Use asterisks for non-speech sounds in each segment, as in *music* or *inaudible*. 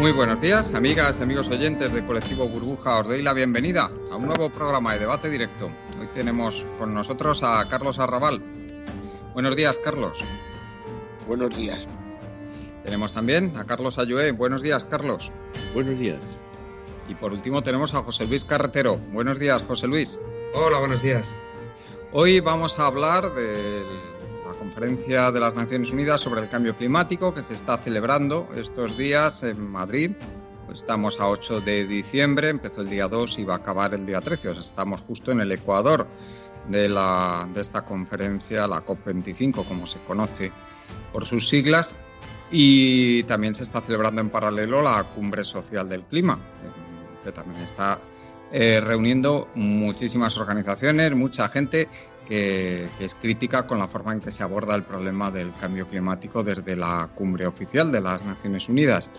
Muy buenos días, amigas y amigos oyentes de Colectivo Burbuja. Os doy la bienvenida a un nuevo programa de debate directo. Hoy tenemos con nosotros a Carlos Arrabal. Buenos días, Carlos. Buenos días. Tenemos también a Carlos Ayué. Buenos días, Carlos. Buenos días. Y por último tenemos a José Luis Carretero. Buenos días, José Luis. Hola, buenos días. Hoy vamos a hablar de la conferencia de las Naciones Unidas sobre el cambio climático que se está celebrando estos días en Madrid. Estamos a 8 de diciembre, empezó el día 2 y va a acabar el día 13. estamos justo en el ecuador de, la, de esta conferencia, la COP25, como se conoce por sus siglas, y también se está celebrando en paralelo la Cumbre Social del Clima, que también está eh, reuniendo muchísimas organizaciones, mucha gente que, es crítica con la forma en que se aborda el problema del cambio climático desde la cumbre oficial de las Naciones Unidas.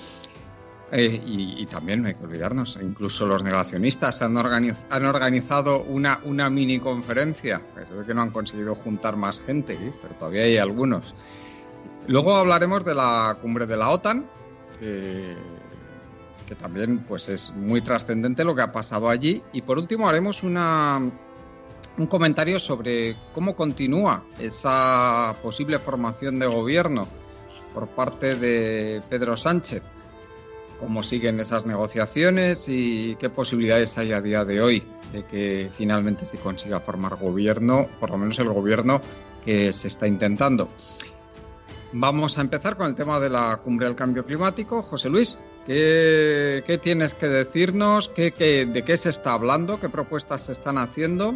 Eh, y, también no hay que olvidarnos, incluso los negacionistas han, organizado una, una mini conferencia, se ve que no han conseguido juntar más gente, ¿eh? pero todavía hay algunos. Luego hablaremos de la cumbre de la OTAN, también pues, es muy trascendente lo que ha pasado allí. Y por último haremos una, un comentario sobre cómo continúa esa posible formación de gobierno por parte de Pedro Sánchez, cómo siguen esas negociaciones y qué posibilidades hay a día de hoy de que finalmente se consiga formar gobierno, por lo menos el gobierno que se está intentando. Vamos a empezar con el tema de la cumbre del cambio climático. José Luis, ¿qué, tienes que decirnos? ¿Qué, de qué se está hablando? ¿Qué propuestas se están haciendo?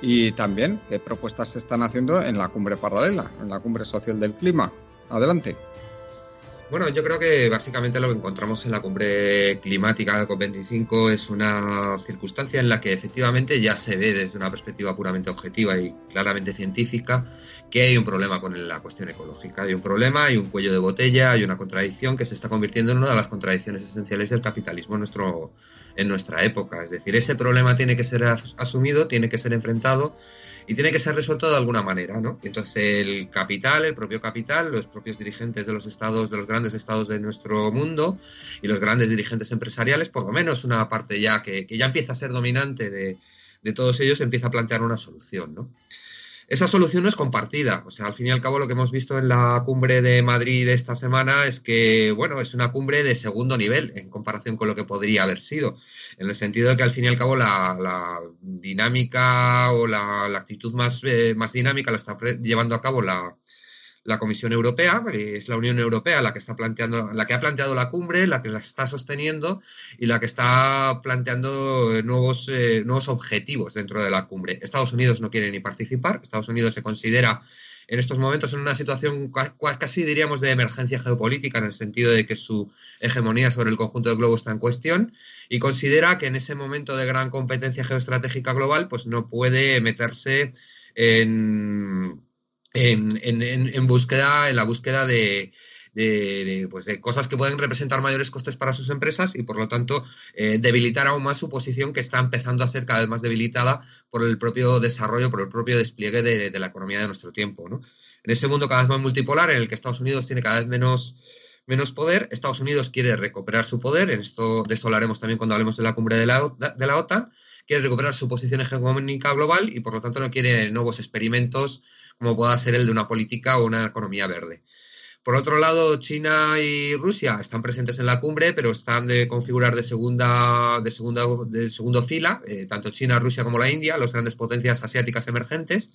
Y también, ¿qué propuestas se están haciendo en la cumbre paralela, en la cumbre social del clima? Adelante. Bueno, yo creo que básicamente lo que encontramos en la cumbre climática de COP25 es una circunstancia en la que efectivamente ya se ve desde una perspectiva puramente objetiva y claramente científica que hay un problema con la cuestión ecológica. Hay un problema, hay un cuello de botella, hay una contradicción que se está convirtiendo en una de las contradicciones esenciales del capitalismo en, nuestro, en nuestra época. Es decir, ese problema tiene que ser asumido, tiene que ser enfrentado y tiene que ser resuelto de alguna manera, ¿no? Entonces el capital, el propio capital, los propios dirigentes de los estados, de los grandes estados de nuestro mundo y los grandes dirigentes empresariales, por lo menos una parte ya que, ya empieza a ser dominante de, de todos ellos, empieza a plantear una solución, ¿no? Esa solución no es compartida. O sea, al fin y al cabo lo que hemos visto en la cumbre de Madrid esta semana es que, bueno, es una cumbre de segundo nivel en comparación con lo que podría haber sido. En el sentido de que al fin y al cabo la, dinámica o la, actitud más, eh, más dinámica la está llevando a cabo la, la Comisión Europea, es la Unión Europea la que está planteando, la que ha planteado la cumbre, la que la está sosteniendo y la que está planteando eh, nuevos, eh, nuevos objetivos dentro de la cumbre. Estados Unidos no quiere ni participar, Estados Unidos se considera en estos momentos en una situación casi diríamos de emergencia geopolítica en el sentido de que su hegemonía sobre el conjunto del globo está en cuestión y considera que en ese momento de gran competencia geoestratégica global pues no puede meterse en en, búsqueda, en la búsqueda de, pues de, cosas que pueden representar mayores costes para sus empresas y por lo tanto eh, debilitar aún más su posición que está empezando a ser cada vez más debilitada por el propio desarrollo, por el propio despliegue de, la economía de nuestro tiempo. En ese mundo cada vez más multipolar, en el que Estados Unidos tiene cada vez menos, menos poder, Estados Unidos quiere recuperar su poder, en esto, de esto hablaremos también cuando hablemos de la cumbre de la, de la OTAN, quiere recuperar su posición hegemónica global y por lo tanto no quiere nuevos experimentos como pueda ser el de una política o una economía verde. Por otro lado, China y Rusia están presentes en la cumbre, pero están de configurar de segunda, de segunda, segundo fila, eh, tanto China, Rusia como la India, las grandes potencias asiáticas emergentes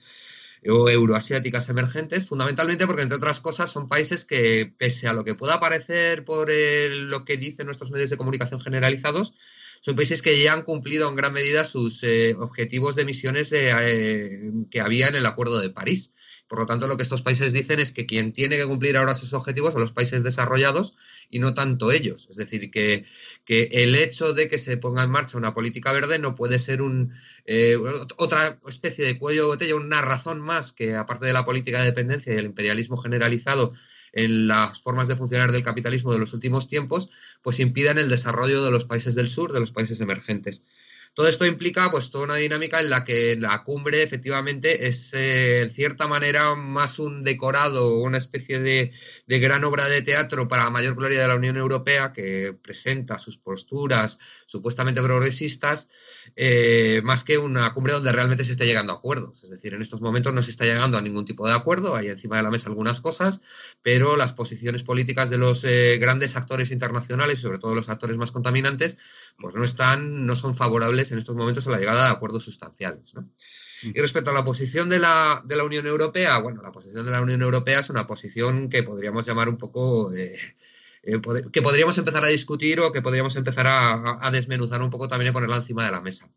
o euroasiáticas emergentes, fundamentalmente porque, entre otras cosas, son países que, pese a lo que pueda parecer por lo que dicen nuestros medios de comunicación generalizados, son países que ya han cumplido en gran medida sus eh, objetivos de emisiones eh, que había en el Acuerdo de París. Por lo tanto, lo que estos países dicen es que quien tiene que cumplir ahora sus objetivos son los países desarrollados y no tanto ellos. Es decir, que, que el hecho de que se ponga en marcha una política verde no puede ser un, eh, otra especie de cuello de botella, una razón más que, aparte de la política de dependencia y el imperialismo generalizado, en las formas de funcionar del capitalismo de los últimos tiempos, pues impidan el desarrollo de los países del sur, de los países emergentes. Todo esto implica pues toda una dinámica en la que la cumbre efectivamente es eh, en cierta manera más un decorado, una especie de, de, gran obra de teatro para la mayor gloria de la Unión Europea que presenta sus posturas supuestamente progresistas, eh, más que una cumbre donde realmente se está llegando a acuerdos. Es decir, en estos momentos no se está llegando a ningún tipo de acuerdo, hay encima de la mesa algunas cosas, pero las posiciones políticas de los eh, grandes actores internacionales, sobre todo los actores más contaminantes, pues no están, no son favorables en estos momentos a la llegada de acuerdos sustanciales. ¿no? Y respecto a la posición de la, de la, Unión Europea, bueno, la posición de la Unión Europea es una posición que podríamos llamar un poco, eh, eh, que podríamos empezar a discutir o que podríamos empezar a, a, desmenuzar un poco también y ponerla encima de la mesa.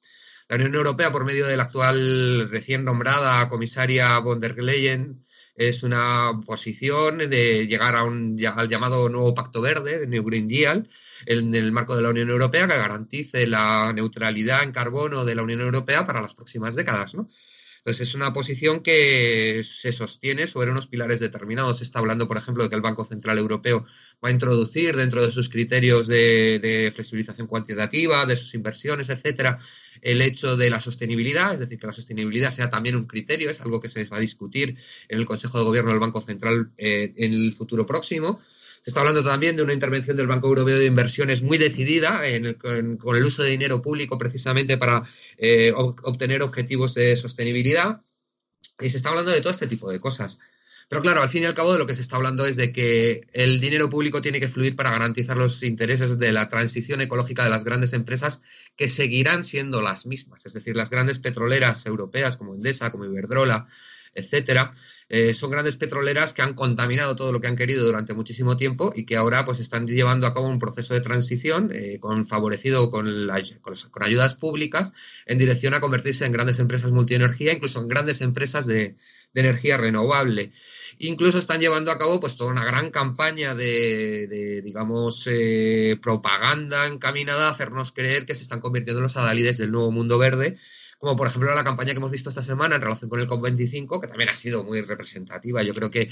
La Unión Europea, por medio de la actual recién nombrada comisaria von der Leyen, es una posición de llegar a un, al llamado nuevo Pacto Verde, New Green Deal, en el marco de la Unión Europea que garantice la neutralidad en carbono de la Unión Europea para las próximas décadas, ¿no? Entonces es una posición que se sostiene sobre unos pilares determinados. Se está hablando, por ejemplo, de que el Banco Central Europeo va a introducir dentro de sus criterios de, de flexibilización cuantitativa, de sus inversiones, etcétera, el hecho de la sostenibilidad, es decir, que la sostenibilidad sea también un criterio, es algo que se va a discutir en el Consejo de Gobierno del Banco Central eh, en el futuro próximo. Se está hablando también de una intervención del Banco Europeo de Inversiones muy decidida en con, el uso de dinero público precisamente para eh, obtener objetivos de sostenibilidad. Y se está hablando de todo este tipo de cosas. Pero claro, al fin y al cabo de lo que se está hablando es de que el dinero público tiene que fluir para garantizar los intereses de la transición ecológica de las grandes empresas que seguirán siendo las mismas. Es decir, las grandes petroleras europeas como Endesa, como Iberdrola, etcétera, eh, son grandes petroleras que han contaminado todo lo que han querido durante muchísimo tiempo y que ahora pues están llevando a cabo un proceso de transición eh, con, favorecido con, con, ayudas públicas en dirección a convertirse en grandes empresas multienergía, incluso en grandes empresas de, de energía renovable. Incluso están llevando a cabo pues toda una gran campaña de, de digamos, eh, propaganda encaminada a hacernos creer que se están convirtiendo en los adalides del nuevo mundo verde, como por ejemplo la campaña que hemos visto esta semana en relación con el COP25, que también ha sido muy representativa. Yo creo que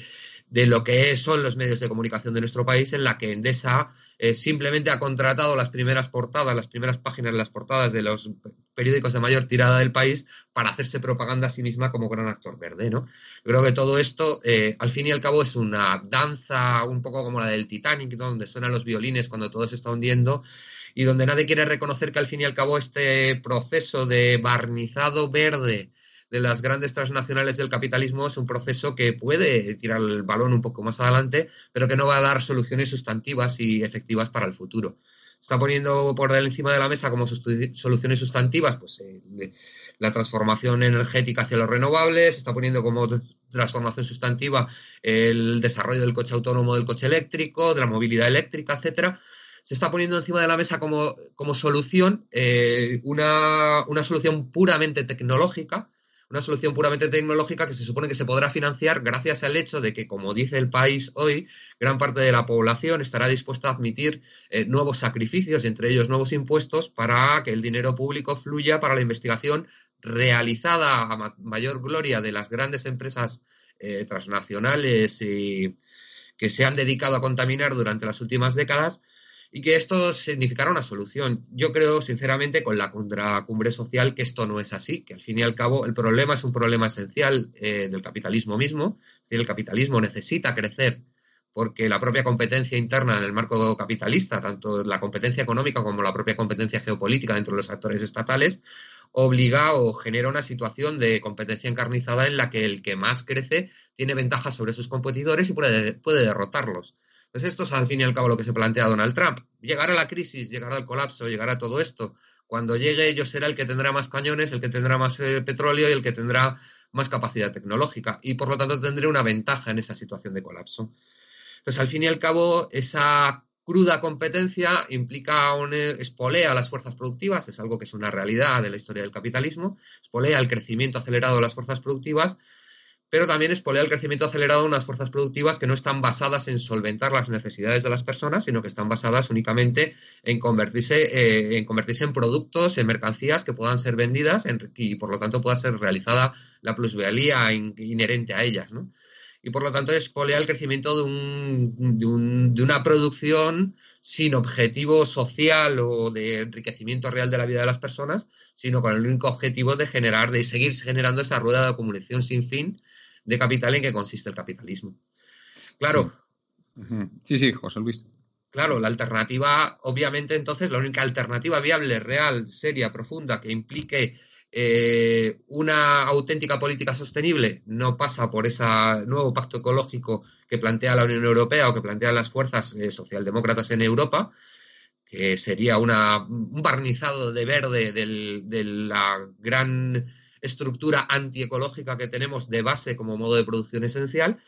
de lo que son los medios de comunicación de nuestro país, en la que Endesa eh, simplemente ha contratado las primeras portadas, las primeras páginas las portadas de los periódicos de mayor tirada del país para hacerse propaganda a sí misma como gran actor verde, ¿no? Yo creo que todo esto, eh, al fin y al cabo, es una danza un poco como la del Titanic, donde suenan los violines cuando todo se está hundiendo y donde nadie quiere reconocer que al fin y al cabo este proceso de barnizado verde de las grandes transnacionales del capitalismo es un proceso que puede tirar el balón un poco más adelante, pero que no va a dar soluciones sustantivas y efectivas para el futuro. Está poniendo por encima de la mesa como soluciones sustantivas, pues eh, la transformación energética hacia los renovables, está poniendo como transformación sustantiva el desarrollo del coche autónomo, del coche eléctrico, de la movilidad eléctrica, etcétera. Se está poniendo encima de la mesa como, como solución eh, una, una, solución puramente tecnológica, una solución puramente tecnológica que se supone que se podrá financiar gracias al hecho de que, como dice el país hoy, gran parte de la población estará dispuesta a admitir eh, nuevos sacrificios, entre ellos nuevos impuestos, para que el dinero público fluya para la investigación realizada a ma mayor gloria de las grandes empresas eh, transnacionales que se han dedicado a contaminar durante las últimas décadas y que esto significara una solución. Yo creo, sinceramente, con la contracumbre social, que esto no es así, que al fin y al cabo el problema es un problema esencial eh, del capitalismo mismo. Es decir, el capitalismo necesita crecer porque la propia competencia interna en el marco capitalista, tanto la competencia económica como la propia competencia geopolítica dentro de los actores estatales, obliga o genera una situación de competencia encarnizada en la que el que más crece tiene ventajas sobre sus competidores y puede, puede derrotarlos. Pues esto es al fin y al cabo lo que se plantea Donald Trump. Llegará la crisis, llegará el colapso, llegará todo esto. Cuando llegue yo será el que tendrá más cañones, el que tendrá más eh, petróleo y el que tendrá más capacidad tecnológica. Y por lo tanto tendré una ventaja en esa situación de colapso. Entonces, al fin y al cabo, esa cruda competencia implica un, espolea las fuerzas productivas, es algo que es una realidad de la historia del capitalismo, espolea el crecimiento acelerado de las fuerzas productivas pero también espolea el crecimiento acelerado de unas fuerzas productivas que no están basadas en solventar las necesidades de las personas, sino que están basadas únicamente en convertirse, eh, en, convertirse en productos, en mercancías que puedan ser vendidas y por lo tanto pueda ser realizada la plusvalía inherente a ellas. Y por lo tanto espolea el crecimiento de, de una producción sin objetivo social o de enriquecimiento real de la vida de las personas, sino con el único objetivo de generar, de seguir generando esa rueda de acumulación sin fin de capital en que consiste el capitalismo. Claro. Sí, sí, José Luis. Claro, la alternativa, obviamente, entonces, la única alternativa viable, real, seria, profunda, que implique eh, una auténtica política sostenible, no pasa por ese nuevo pacto ecológico que plantea la Unión Europea o que plantean las fuerzas eh, socialdemócratas en Europa, que sería una, un barnizado de verde de la gran estructura antiecológica que tenemos de base como modo de producción esencial,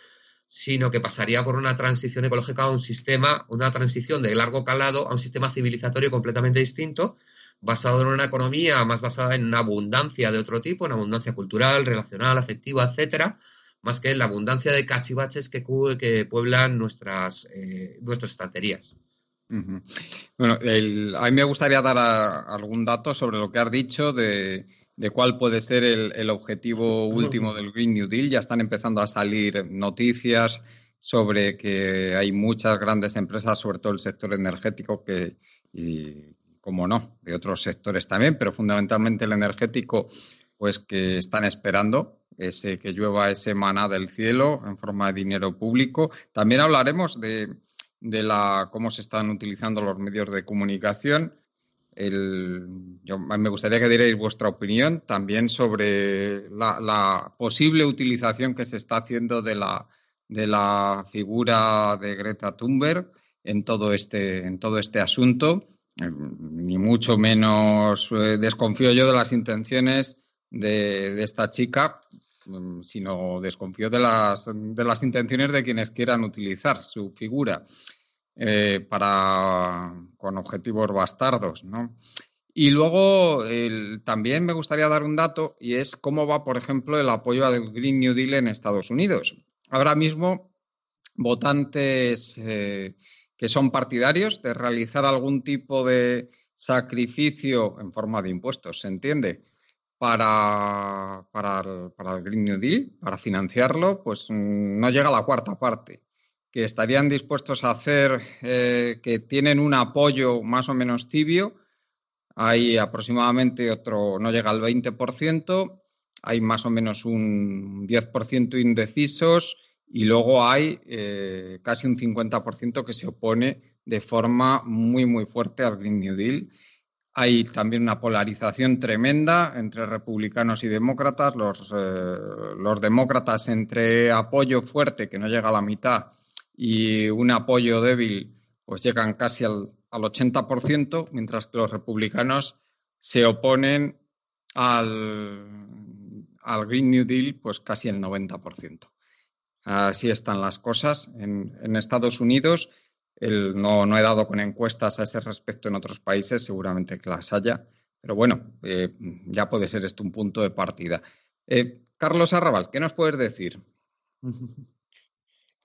sino que pasaría por una transición ecológica a un sistema, una transición de largo calado a un sistema civilizatorio completamente distinto, basado en una economía más basada en una abundancia de otro tipo, en abundancia cultural, relacional, afectiva, etcétera, más que en la abundancia de cachivaches que, que pueblan nuestras, eh, nuestras estanterías. Bueno, a mí me gustaría dar algún dato sobre lo que has dicho de, de cuál puede ser el, objetivo último del Green New Deal. Ya están empezando a salir noticias sobre que hay muchas grandes empresas, sobre todo el sector energético, que, y como no, de otros sectores también, pero fundamentalmente el energético, pues que están esperando ese que llueva ese maná del cielo en forma de dinero público. También hablaremos de, de la cómo se están utilizando los medios de comunicación el, yo, me gustaría que dierais vuestra opinión también sobre la, posible utilización que se está haciendo de la, de la figura de Greta Thunberg en todo este, en todo este asunto. Ni mucho menos eh, desconfío yo de las intenciones de, esta chica, mm, sino desconfío de las, de las intenciones de quienes quieran utilizar su figura. Eh, para, con objetivos bastardos, ¿no? Y luego también me gustaría dar un dato y es cómo va, por ejemplo, el apoyo al Green New Deal en Estados Unidos. Ahora mismo, votantes eh, que son partidarios de realizar algún tipo de sacrificio en forma de impuestos, ¿se entiende? Para, para, el Green New Deal, para financiarlo, pues mm, no llega a la cuarta parte que estarían dispuestos a hacer, eh, que tienen un apoyo más o menos tibio. Hay aproximadamente otro, no llega al 20%, hay más o menos un 10% indecisos y luego hay eh, casi un 50% que se opone de forma muy, muy fuerte al Green New Deal. Hay también una polarización tremenda entre republicanos y demócratas. Los, eh, demócratas entre apoyo fuerte, que no llega a la mitad, y un apoyo débil, pues llegan casi al, al 80%, mientras que los republicanos se oponen al Green New Deal, pues casi el 90%. Así están las cosas. En, en Estados Unidos, no, he dado con encuestas a ese respecto en otros países, seguramente que las haya, pero bueno, eh, ya puede ser esto un punto de partida. Eh, Carlos Arrabal, ¿qué nos puedes decir? *laughs*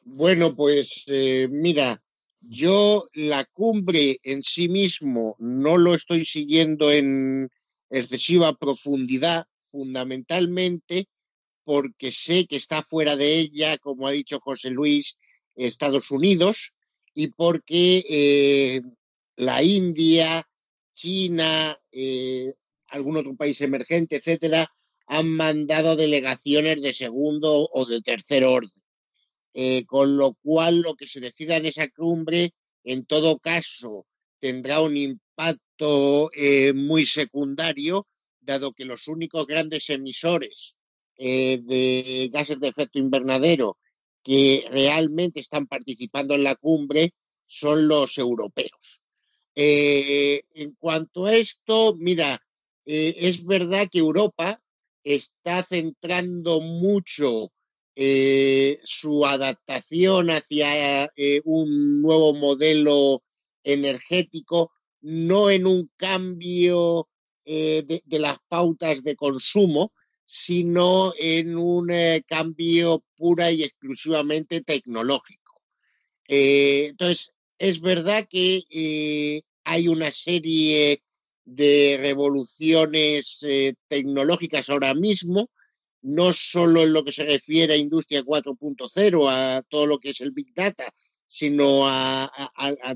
Bueno, pues eh, mira, yo la cumbre en sí mismo no lo estoy siguiendo en excesiva profundidad, fundamentalmente porque sé que está fuera de ella, como ha dicho José Luis, Estados Unidos, y porque eh, la India, China, eh, algún otro país emergente, etcétera, han mandado delegaciones de segundo o de tercer orden. Eh, con lo cual lo que se decida en esa cumbre, en todo caso, tendrá un impacto muy secundario, dado que los únicos grandes emisores eh, de gases de efecto invernadero que realmente están participando en la cumbre son los europeos. en cuanto a esto, mira, es verdad que Europa está centrando mucho eh, su adaptación hacia eh, un nuevo modelo energético, no en un cambio eh, de, las pautas de consumo, sino en un eh, cambio pura y exclusivamente tecnológico. Eh, entonces, es verdad que hay una serie de revoluciones tecnológicas ahora mismo, no solo en lo que se refiere a Industria 4.0, a todo lo que es el Big Data, sino a,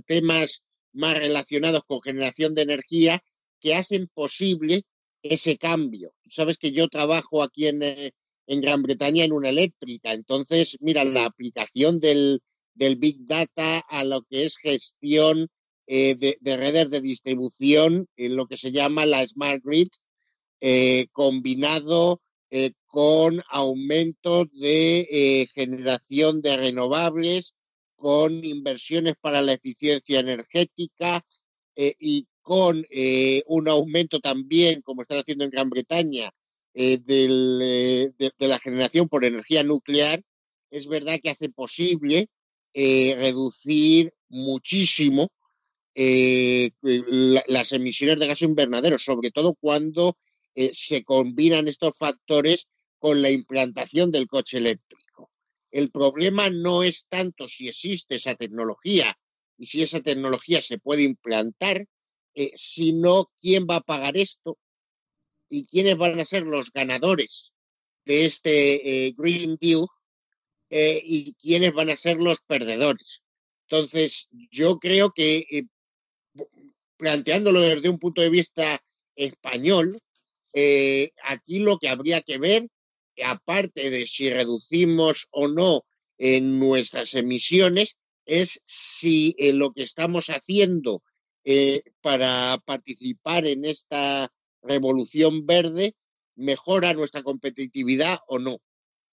temas más relacionados con generación de energía que hacen posible ese cambio. Sabes que yo trabajo aquí en, eh, en Gran Bretaña en una eléctrica, entonces, mira, la aplicación del, del Big Data a lo que es gestión eh, de, redes de distribución, en lo que se llama la Smart Grid, eh, combinado con aumento de generación de renovables, con inversiones para la eficiencia energética y con eh, un aumento también, como están haciendo en Gran Bretaña, eh, eh, de, la generación por energía nuclear, es verdad que hace posible reducir muchísimo las emisiones de gas invernadero, sobre todo cuando se combinan estos factores con la implantación del coche eléctrico. El problema no es tanto si existe esa tecnología y si esa tecnología se puede implantar, eh, sino quién va a pagar esto y quiénes van a ser los ganadores de este eh, Green Deal eh, y quiénes van a ser los perdedores. Entonces, yo creo que planteándolo desde un punto de vista español, aquí lo que habría que ver, aparte de si reducimos o no en nuestras emisiones, es si lo que estamos haciendo eh, para participar en esta revolución verde mejora nuestra competitividad o no.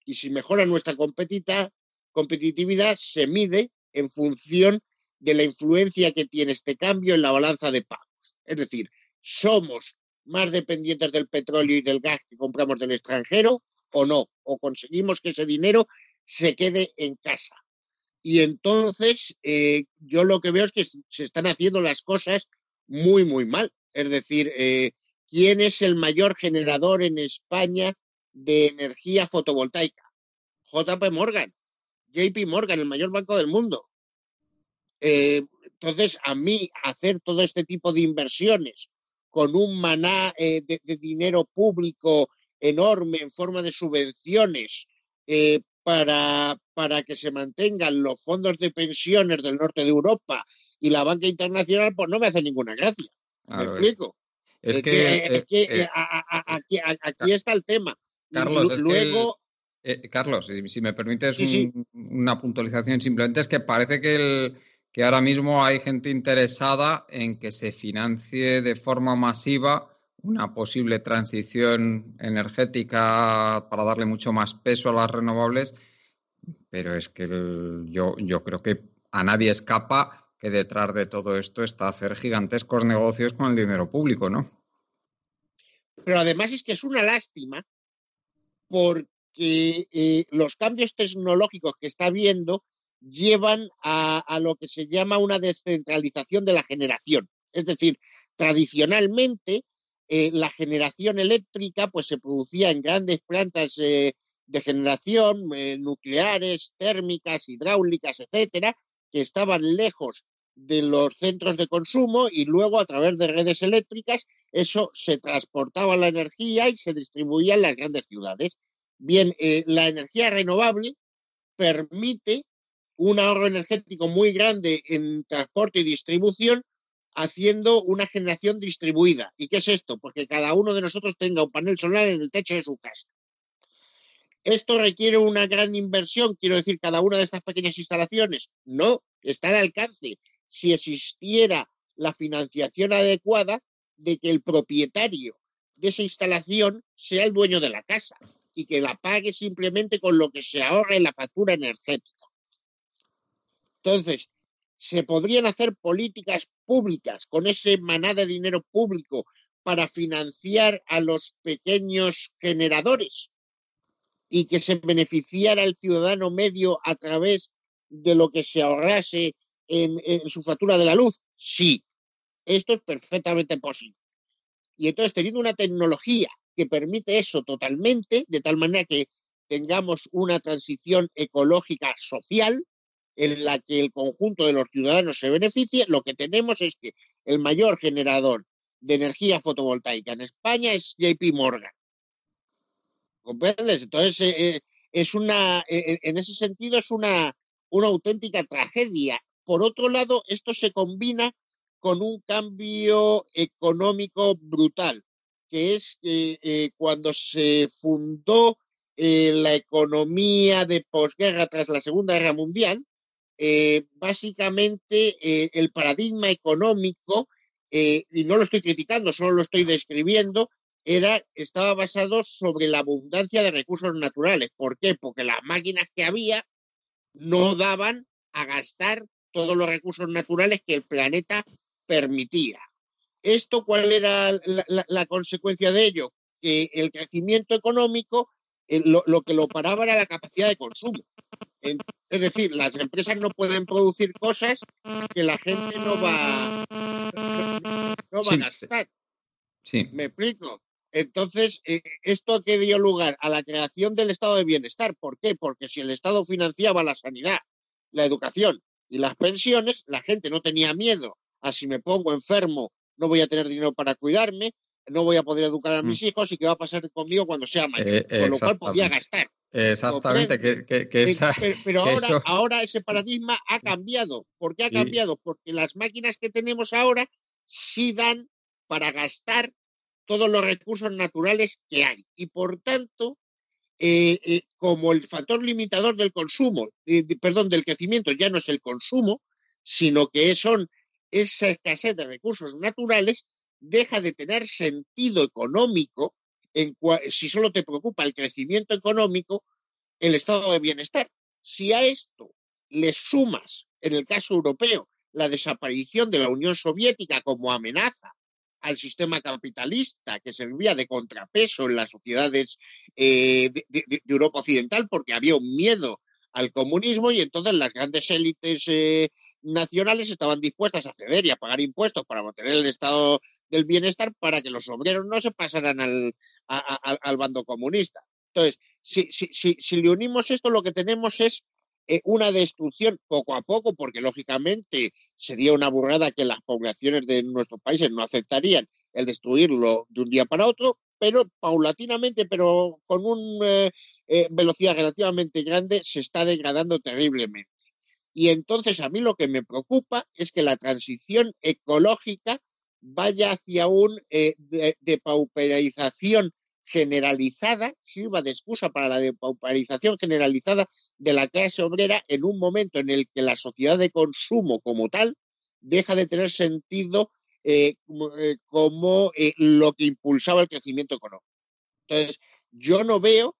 Y si mejora nuestra competitividad, se mide en función de la influencia que tiene este cambio en la balanza de pagos. Es decir, somos más dependientes del petróleo y del gas que compramos del extranjero o no, o conseguimos que ese dinero se quede en casa. Y entonces eh, yo lo que veo es que se están haciendo las cosas muy, muy mal. Es decir, eh, ¿quién es el mayor generador en España de energía fotovoltaica? JP Morgan, JP Morgan, el mayor banco del mundo. Eh, entonces, a mí hacer todo este tipo de inversiones con un maná de, dinero público enorme en forma de subvenciones para, para que se mantengan los fondos de pensiones del norte de Europa y la banca internacional, pues no me hace ninguna gracia. ¿Me explico? Es, que, aquí, está el tema. Carlos, luego. Eh, Carlos, si, me permites una puntualización, simplemente es que parece que, el, que ahora mismo hay gente interesada en que se financie de forma masiva una posible transición energética para darle mucho más peso a las renovables, pero es que yo, creo que a nadie escapa que detrás de todo esto está hacer gigantescos negocios con el dinero público, ¿no? Pero además es que es una lástima porque eh, los cambios tecnológicos que está habiendo llevan a, lo que se llama una descentralización de la generación. Es decir, tradicionalmente eh, la generación eléctrica pues se producía en grandes plantas eh, de generación eh, nucleares, térmicas, hidráulicas, etcétera, que estaban lejos de los centros de consumo y luego a través de redes eléctricas eso se transportaba la energía y se distribuía en las grandes ciudades. Bien, la energía renovable permite un ahorro energético muy grande en transporte y distribución haciendo una generación distribuida. ¿Y qué es esto? Porque cada uno de nosotros tenga un panel solar en el techo de su casa. ¿Esto requiere una gran inversión? Quiero decir, cada una de estas pequeñas instalaciones. No, está al alcance. Si existiera la financiación adecuada de que el propietario de esa instalación sea el dueño de la casa y que la pague simplemente con lo que se ahorre en la factura energética. Entonces, se podrían hacer políticas públicas con ese maná de dinero público para financiar a los pequeños generadores y que se beneficiara el ciudadano medio a través de lo que se ahorrase en, su factura de la luz? Sí, esto es perfectamente posible. Y entonces, teniendo una tecnología que permite eso totalmente, de tal manera que tengamos una transición ecológica social en la que el conjunto de los ciudadanos se beneficie, lo que tenemos es que el mayor generador de energía fotovoltaica en España es JP Morgan. ¿Comprendes? Entonces, eh, eh, es una, eh, en ese sentido, es una, una auténtica tragedia. Por otro lado, esto se combina con un cambio económico brutal, que es que cuando se fundó la economía de posguerra tras la Segunda Guerra Mundial, básicamente el paradigma económico, y no lo estoy criticando, solo lo estoy describiendo, era, estaba basado sobre la abundancia de recursos naturales. ¿Por qué? Porque las máquinas que había no daban a gastar todos los recursos naturales que el planeta permitía. ¿Esto cuál era la, consecuencia de ello? Que el crecimiento económico eh, lo, que lo paraba era la capacidad de consumo. Es decir, las empresas no pueden producir cosas que la gente no va, no va a gastar. Sí. ¿Me explico? Entonces, eh, ¿esto que dio lugar? A la creación del estado de bienestar. ¿Por qué? Porque si el Estado financiaba la sanidad, la educación y las pensiones, la gente no tenía miedo a si me pongo enfermo, no voy a tener dinero para cuidarme, no voy a poder educar a mis mm. hijos y qué va a pasar conmigo cuando sea mayor. Eh, Con lo cual podía gastar. Exactamente. Que, pero, ahora, ahora ese paradigma ha cambiado. ¿Por qué ha cambiado? Porque las máquinas que tenemos ahora sí dan para gastar todos los recursos naturales que hay. Y por tanto, eh, eh, como el factor limitador del consumo, eh, perdón, del crecimiento ya no es el consumo, sino que son esa escasez de recursos naturales, deja de tener sentido económico si solo te preocupa el crecimiento económico, el estado de bienestar. Si a esto le sumas, en el caso europeo, la desaparición de la Unión Soviética como amenaza al sistema capitalista que servía de contrapeso en las sociedades eh, de, Europa Occidental porque había un miedo al comunismo y entonces las grandes élites eh, nacionales estaban dispuestas a ceder y a pagar impuestos para mantener el estado del bienestar para que los obreros no se pasaran al, al bando comunista. Entonces, si, si, si, si le unimos esto, lo que tenemos es eh, una destrucción poco a poco, porque lógicamente sería una burrada que las poblaciones de nuestros países no aceptarían el destruirlo de un día para otro, pero paulatinamente, pero con una eh, eh, velocidad relativamente grande, se está degradando terriblemente. Y entonces a mí lo que me preocupa es que la transición ecológica vaya hacia una depauperización generalizada, sirva de excusa para la depauperización generalizada de la clase obrera en un momento en el que la sociedad de consumo como tal deja de tener sentido eh, como eh, eh, lo que impulsaba el crecimiento económico. Entonces, yo no veo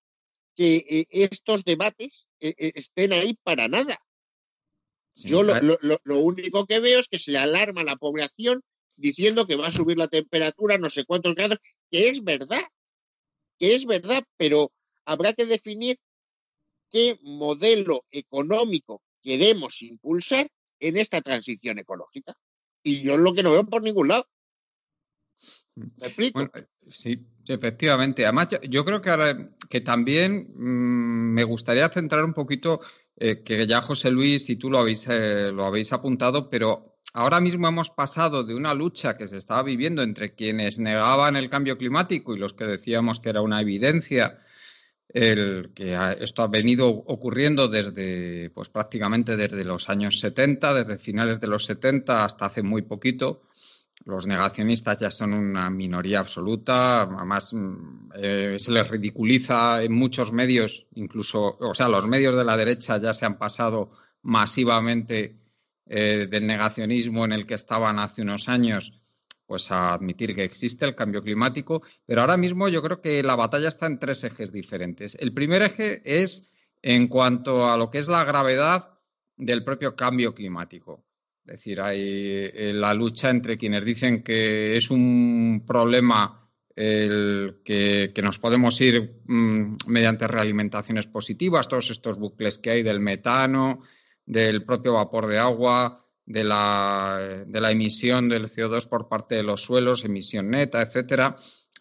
que estos debates estén ahí para nada. yo lo, lo, único que veo es que se le alarma a la población diciendo que va a subir la temperatura no sé cuántos grados, que es verdad, que es verdad, pero habrá que definir qué modelo económico queremos impulsar en esta transición ecológica. Y yo es lo que no veo por ningún lado. ¿Me explico? Sí, efectivamente. Además, yo, creo que, ahora, que también mm, me gustaría centrar un poquito, eh, que ya José Luis y tú lo habéis, eh, lo habéis apuntado, pero ahora mismo hemos pasado de una lucha que se estaba viviendo entre quienes negaban el cambio climático y los que decíamos que era una evidencia, el que esto ha venido ocurriendo desde, pues prácticamente desde los años 70, desde finales de los 70 hasta hace muy poquito. Los negacionistas ya son una minoría absoluta, además mm, eh, se les ridiculiza en muchos medios, incluso, o sea, los medios de la derecha ya se han pasado masivamente eh, del negacionismo en el que estaban hace unos años, pues a admitir que existe el cambio climático, pero ahora mismo yo creo que la batalla está en tres ejes diferentes. El primer eje es en cuanto a lo que es la gravedad del propio cambio climático. Es decir, hay eh, la lucha entre quienes dicen que es un problema el que, nos podemos ir mm, mediante realimentaciones positivas, todos estos bucles que hay del metano, del propio vapor de agua, de la, de la emisión del CO2 por parte de los suelos, emisión neta, etcétera,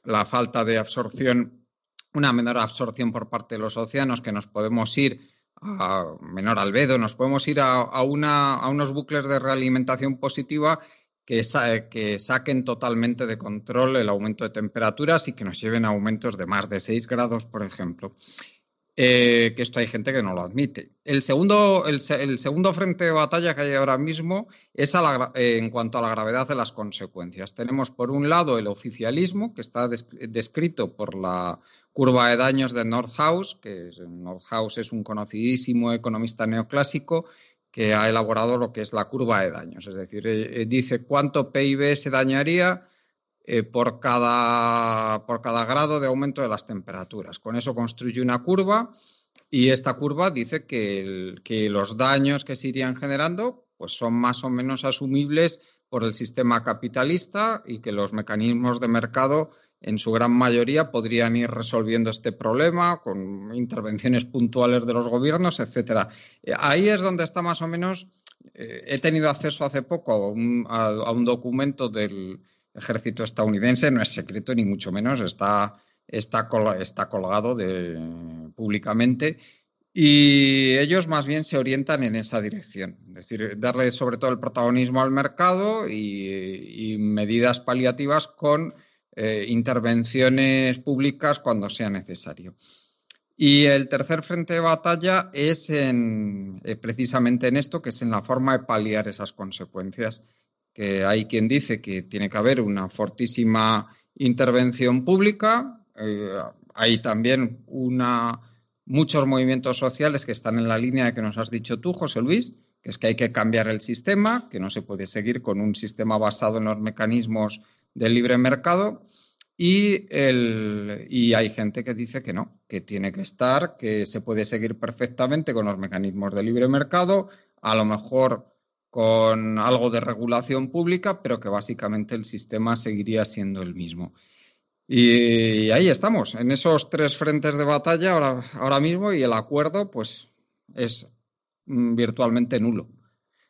la falta de absorción, una menor absorción por parte de los océanos, que nos podemos ir a menor albedo, nos podemos ir a, una, a unos bucles de realimentación positiva que, que, saquen totalmente de control el aumento de temperaturas y que nos lleven a aumentos de más de 6 grados, por ejemplo. Eh, que esto hay gente que no lo admite. El segundo, el, segundo frente de batalla que hay ahora mismo es eh, en cuanto a la gravedad de las consecuencias. Tenemos, por un lado, el oficialismo, que está descrito por la curva de daños de Nordhaus, que Nordhaus es un conocidísimo economista neoclásico que ha elaborado lo que es la curva de daños. Es decir, eh, dice cuánto PIB se dañaría eh, por, cada, por cada grado de aumento de las temperaturas. Con eso construye una curva y esta curva dice que, que los daños que se irían generando pues son más o menos asumibles por el sistema capitalista y que los mecanismos de mercado en su gran mayoría podrían ir resolviendo este problema con intervenciones puntuales de los gobiernos, etcétera. Eh, ahí es donde está más o menos. Eh, he tenido acceso hace poco a un documento del, ejército estadounidense, no es secreto ni mucho menos, está, está, está colgado públicamente y ellos más bien se orientan en esa dirección, es decir, darle sobre todo el protagonismo al mercado y, medidas paliativas con eh, intervenciones públicas cuando sea necesario. Y el tercer frente de batalla es en, eh, precisamente en esto, que es en la forma de paliar esas consecuencias que hay quien dice que tiene que haber una fortísima intervención pública. Eh, hay también muchos movimientos sociales que están en la línea de que nos has dicho tú, José Luis, que es que hay que cambiar el sistema, que no se puede seguir con un sistema basado en los mecanismos del libre mercado. Y, y hay gente que dice que no, que tiene que estar, que se puede seguir perfectamente con los mecanismos del libre mercado, a lo mejor con algo de regulación pública, pero que básicamente el sistema seguiría siendo el mismo. Y ahí estamos, en esos tres frentes de batalla ahora, ahora mismo y el acuerdo pues es mm, virtualmente nulo.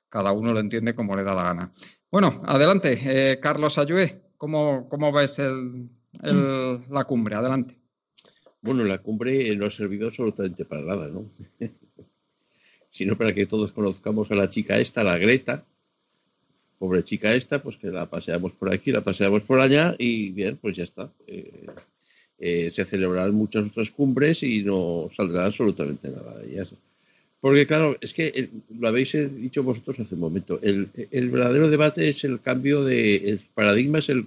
Cada uno lo entiende como le da la gana. Bueno, adelante, eh, Carlos Ayué, ¿cómo, cómo ves la cumbre? Adelante. Bueno, la cumbre no ha servido absolutamente para nada, ¿no? *laughs* sino para que todos conozcamos a la chica esta, la Greta, pobre chica esta, pues que la paseamos por aquí, la paseamos por allá y bien, pues ya está. Eh, eh, se celebrarán muchas otras cumbres y no saldrá absolutamente nada de ellas. Porque claro, es que eh, lo habéis dicho vosotros hace un momento, el, verdadero debate es el cambio de, el paradigma es el,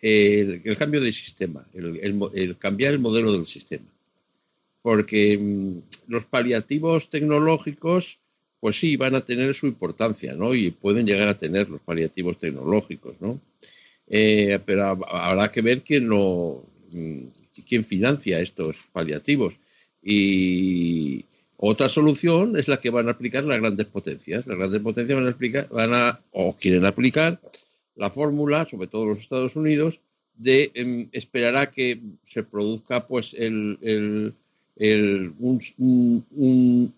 el, cambio de sistema, el cambiar el modelo del sistema porque mm, los paliativos tecnológicos, pues sí, van a tener su importancia, ¿no? Y pueden llegar a tener los paliativos tecnológicos, ¿no? Eh, pero habrá que ver quién lo, mm, quién financia estos paliativos. Y otra solución es la que van a aplicar las grandes potencias. Las grandes potencias van a aplicar, van a, o quieren aplicar la fórmula, sobre todo los Estados Unidos, de em, esperar a que se produzca pues el un,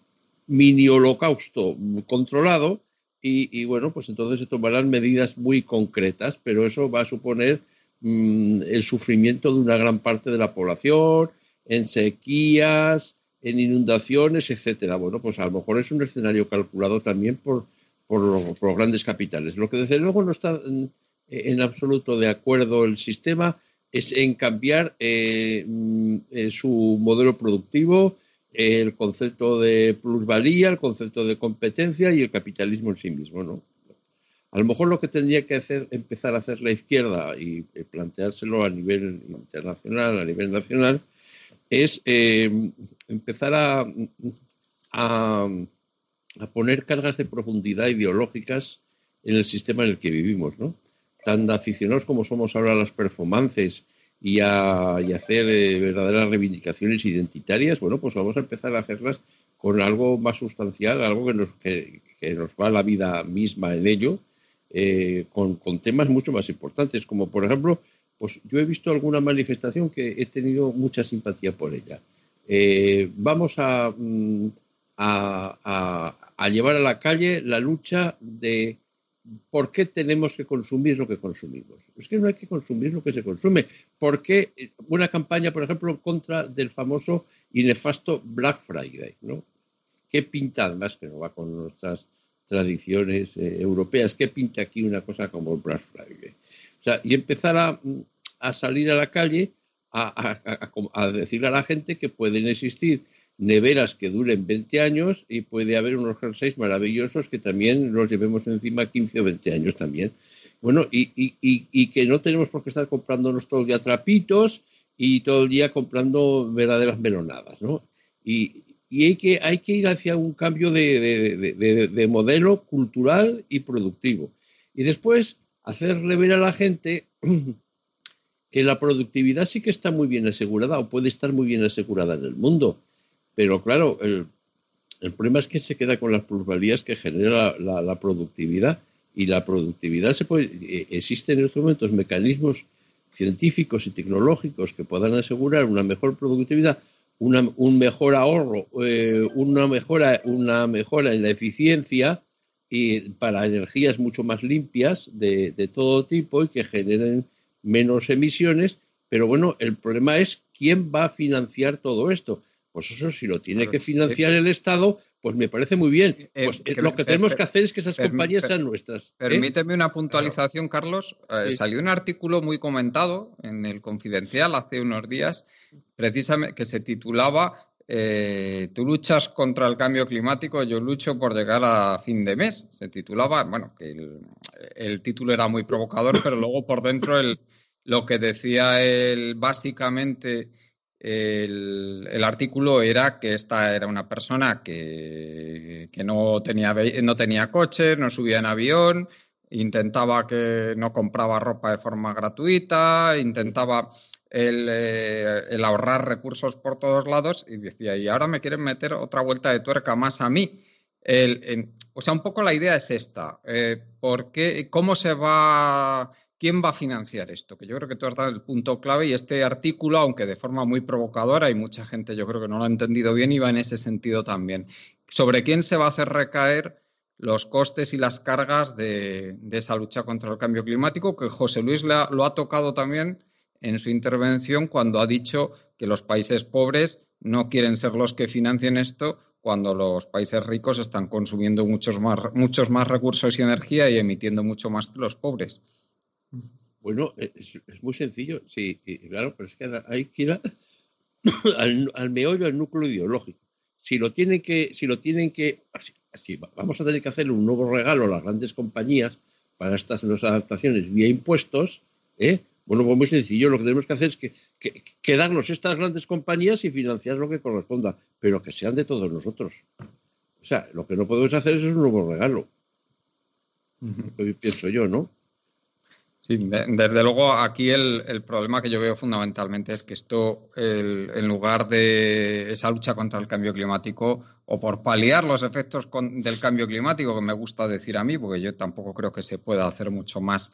mini holocausto controlado y, bueno, pues entonces se tomarán medidas muy concretas, pero eso va a suponer mm, el sufrimiento de una gran parte de la población, en sequías, en inundaciones, etcétera. Bueno, pues a lo mejor es un escenario calculado también por, por, los, grandes capitales. Lo que desde luego no está en, en absoluto de acuerdo el sistema es en cambiar eh, mm, eh, su modelo productivo, el concepto de plusvalía, el concepto de competencia y el capitalismo en sí mismo. ¿no? A lo mejor lo que tendría que hacer, empezar a hacer la izquierda y eh, planteárselo a nivel internacional, a nivel nacional, es empezar a, a, a, poner cargas de profundidad ideológicas en el sistema en el que vivimos, ¿no? Tan aficionados como somos ahora a las performances y a, hacer eh, verdaderas reivindicaciones identitarias, bueno, pues vamos a empezar a hacerlas con algo más sustancial, algo que nos, que, nos va la vida misma en ello, eh, con, temas mucho más importantes, como por ejemplo, pues yo he visto alguna manifestación que he tenido mucha simpatía por ella. Eh, vamos mm, a, a llevar a la calle la lucha de por qué tenemos que consumir lo que consumimos. Es que no hay que consumir lo que se consume. ¿Por qué una campaña, por ejemplo, en contra del famoso y nefasto Black Friday? ¿no? ¿Qué pinta, además, que no va con nuestras tradiciones eh, europeas, qué pinta aquí una cosa como el Black Friday? O sea, y empezar a, salir a la calle a, a decirle a la gente que pueden existir neveras que duren 20 años y puede haber unos jerseys maravillosos que también los llevemos encima 15 o 20 años también. Bueno, y, y, que no tenemos por qué estar comprándonos todo el día trapitos y todo el día comprando verdaderas melonadas, ¿no? Y, hay, que, hay que ir hacia un cambio de, de modelo cultural y productivo. Y después hacerle ver a la gente *clears throat* que la productividad sí que está muy bien asegurada o puede estar muy bien asegurada en el mundo pero claro, el, problema es que se queda con las plusvalías que genera la, productividad y la productividad se puede, eh, existen en estos momentos mecanismos científicos y tecnológicos que puedan asegurar una mejor productividad, un mejor ahorro, eh, una, mejora, una mejora en la eficiencia y para energías mucho más limpias de, de todo tipo y que generen menos emisiones. Pero bueno, el problema es quién va a financiar todo esto. Pues eso, si lo tiene que financiar el Estado, pues me parece muy bien. Eh, pues eh, lo que tenemos que hacer es que esas compañías sean nuestras. ¿eh? Permíteme una puntualización, Carlos. Salió un artículo muy comentado en el Confidencial hace unos días, precisamente que se titulaba Tú luchas contra el cambio climático, yo lucho por llegar a fin de mes. Se titulaba, bueno, que el, título era muy provocador, pero luego por dentro el, lo que decía él básicamente el, artículo era que esta era una persona que, no, tenía, no tenía coche, no subía en avión, intentaba que no compraba ropa de forma gratuita, intentaba el, eh, ahorrar recursos por todos lados y decía, y ahora me quieren meter otra vuelta de tuerca más a mí. o sea, un poco la idea es esta. Eh, ¿Cómo se va ¿Quién va a financiar esto? Que yo creo que tú has dado el punto clave y este artículo, aunque de forma muy provocadora, y mucha gente yo creo que no lo ha entendido bien, iba en ese sentido también. ¿Sobre quién se va a hacer recaer los costes y las cargas de, esa lucha contra el cambio climático? Que José Luis lo ha tocado también en su intervención cuando ha dicho que los países pobres no quieren ser los que financien esto cuando los países ricos están consumiendo muchos más, muchos más recursos y energía y emitiendo mucho más que los pobres. Bueno, es, muy sencillo, sí, claro, pero es que hay que ir *coughs* al, meollo, al núcleo ideológico. Si lo tienen que, si lo tienen que, así, vamos a tener que hacer un nuevo regalo a las grandes compañías para estas nuevas adaptaciones vía impuestos, ¿eh? Bueno, pues muy sencillo, lo que tenemos que hacer es que, que, darnos estas grandes compañías y financiar lo que corresponda, pero que sean de todos nosotros. O sea, lo que no podemos hacer es un nuevo regalo. Pienso yo, ¿no? Sí, desde luego aquí el, problema que yo veo fundamentalmente es que esto, en lugar de esa lucha contra el cambio climático o por paliar los efectos del cambio climático, que me gusta decir a mí, porque yo tampoco creo que se pueda hacer mucho más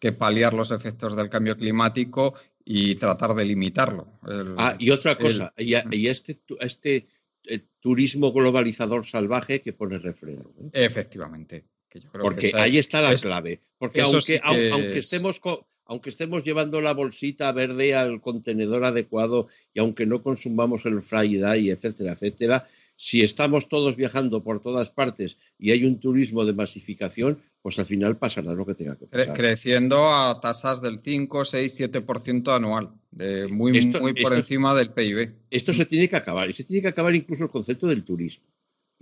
que paliar los efectos del cambio climático y tratar de limitarlo. ah, y otra cosa, y, este, este eh, turismo globalizador salvaje que pone refreno. Efectivamente. Porque ahí está la clave. Porque aunque, aunque, estemos, aunque estemos llevando la bolsita verde al contenedor adecuado y aunque no consumamos el Friday, etcétera, etcétera, si estamos todos viajando por todas partes y hay un turismo de masificación, pues al final pasará lo que tenga que pasar. Creciendo a tasas del 5, 6, 7% anual, de muy, muy por encima del PIB. Esto se tiene que acabar y se tiene que acabar incluso el concepto del turismo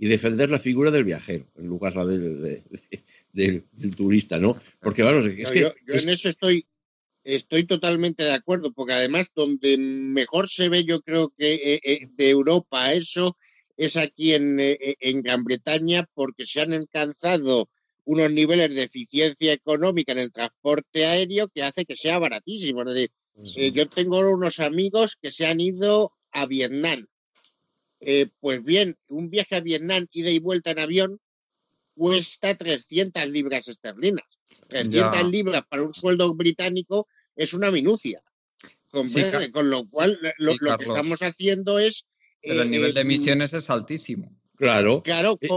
y defender la figura del viajero en lugar de, del, turista, ¿no? Porque, bueno, es que... Yo, en eso estoy, estoy totalmente de acuerdo, porque además donde mejor se ve, yo creo que eh, eh, de Europa eso es aquí en, eh, en Gran Bretaña, porque se han alcanzado unos niveles de eficiencia económica en el transporte aéreo que hace que sea baratísimo. Es decir, yo tengo unos amigos que se han ido a Vietnam eh, pues bien, un viaje a Vietnam, ida y vuelta en avión, cuesta 300 libras esterlinas. 300 libras para un sueldo británico es una minucia. con lo cual, lo, que estamos haciendo es... el nivel de eh, emisiones es altísimo. Claro. Claro. Eh,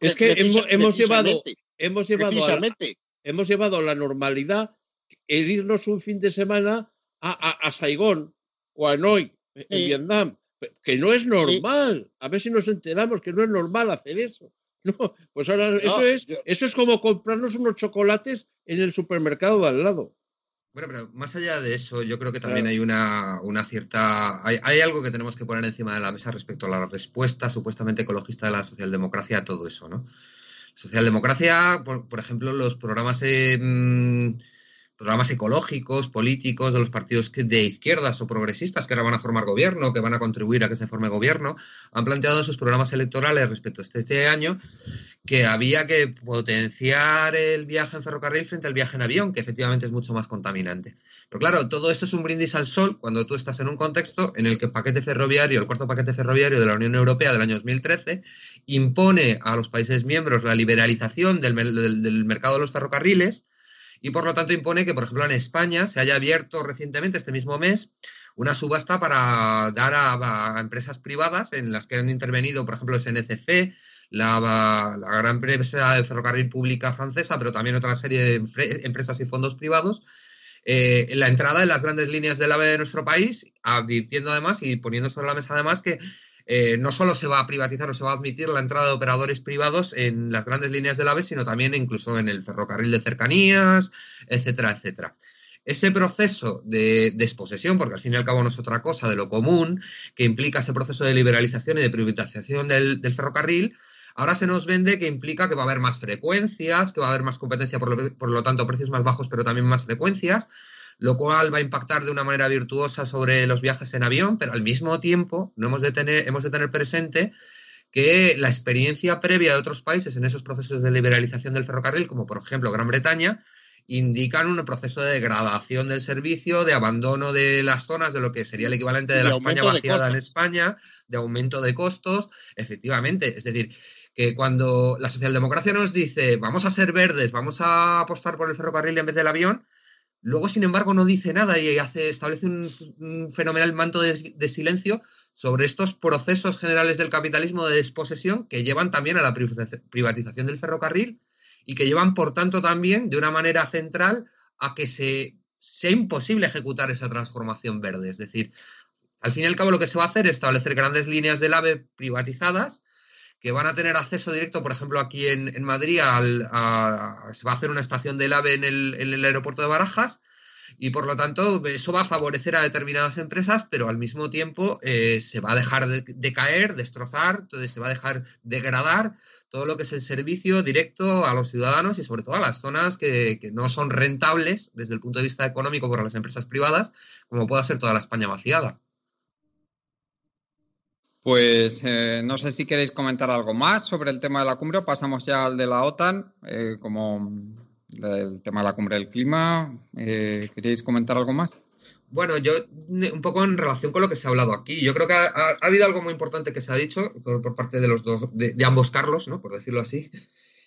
es que hemos, llevado, hemos llevado, a la, hemos llevado la normalidad el irnos un fin de semana a, Saigón o a Hanoi, en Vietnam, que no es normal. A ver si nos enteramos que no es normal hacer eso. *laughs* No, pues ahora eso es, eso es como comprarnos unos chocolates en el supermercado de al lado. Bueno, pero más allá de eso, yo creo que también hay una, una cierta. Hay, algo que tenemos que poner encima de la mesa respecto a la respuesta supuestamente ecologista de la socialdemocracia a todo eso, ¿no? Socialdemocracia, por, por ejemplo, los programas programas ecológicos, políticos de los partidos de izquierdas o progresistas que ahora van a formar gobierno, que van a contribuir a que se forme gobierno, han planteado en sus programas electorales respecto a este, este año que había que potenciar el viaje en ferrocarril frente al viaje en avión, que efectivamente es mucho más contaminante. Pero claro, todo eso es un brindis al sol cuando tú estás en un contexto en el que el paquete ferroviario, el cuarto paquete ferroviario de la Unión Europea del año 2013, impone a los países miembros la liberalización del mercado de los ferrocarriles, y por lo tanto impone que, por ejemplo, en España se haya abierto recientemente, este mismo mes, una subasta para dar a, empresas privadas en las que han intervenido, por ejemplo, SNCF, la, la gran empresa de ferrocarril pública francesa, pero también otra serie de empresas y fondos privados, eh, la entrada en las grandes líneas del AVE de nuestro país, advirtiendo además y poniendo sobre la mesa además que eh, no solo se va a privatizar o se va a admitir la entrada de operadores privados en las grandes líneas del AVE, sino también incluso en el ferrocarril de cercanías, etcétera, etcétera. Ese proceso de desposesión, porque al fin y al cabo no es otra cosa de lo común, que implica ese proceso de liberalización y de privatización del, ferrocarril, ahora se nos vende que implica que va a haber más frecuencias, que va a haber más competencia, por lo, por lo tanto precios más bajos, pero también más frecuencias, lo cual va a impactar de una manera virtuosa sobre los viajes en avión, pero al mismo tiempo no hemos de tener, hemos de tener presente que la experiencia previa de otros países en esos procesos de liberalización del ferrocarril, como por ejemplo Gran Bretaña, indican un proceso de degradación del servicio, de abandono de las zonas de lo que sería el equivalente de, la España vaciada en España, de aumento de costos, efectivamente. Es decir, que cuando la socialdemocracia nos dice vamos a ser verdes, vamos a apostar por el ferrocarril en vez del avión, Luego, sin embargo, no dice nada y establece un, fenomenal manto de, silencio sobre estos procesos generales del capitalismo de desposesión que llevan también a la privatización del ferrocarril y que llevan, por tanto, también de una manera central a que se, sea imposible ejecutar esa transformación verde. Es decir, al fin y al cabo lo que se va a hacer es establecer grandes líneas del AVE privatizadas que van a tener acceso directo, por ejemplo, aquí en, Madrid, al, se va a hacer una estación del AVE en el, aeropuerto de Barajas y por lo tanto eso va a favorecer a determinadas empresas, pero al mismo tiempo eh, se va a dejar de, caer, destrozar, entonces se va a dejar degradar todo lo que es el servicio directo a los ciudadanos y sobre todo a las zonas que, que no son rentables desde el punto de vista económico para las empresas privadas, como pueda ser toda la España vaciada. Pues eh, no sé si queréis comentar algo más sobre el tema de la cumbre pasamos ya al de la OTAN, eh, como el tema de la cumbre del clima. Eh, ¿Queréis comentar algo más? Bueno, yo un poco en relación con lo que se ha hablado aquí. Yo creo que ha, habido algo muy importante que se ha dicho por, parte de los dos, de, ambos Carlos, ¿no? Por decirlo así,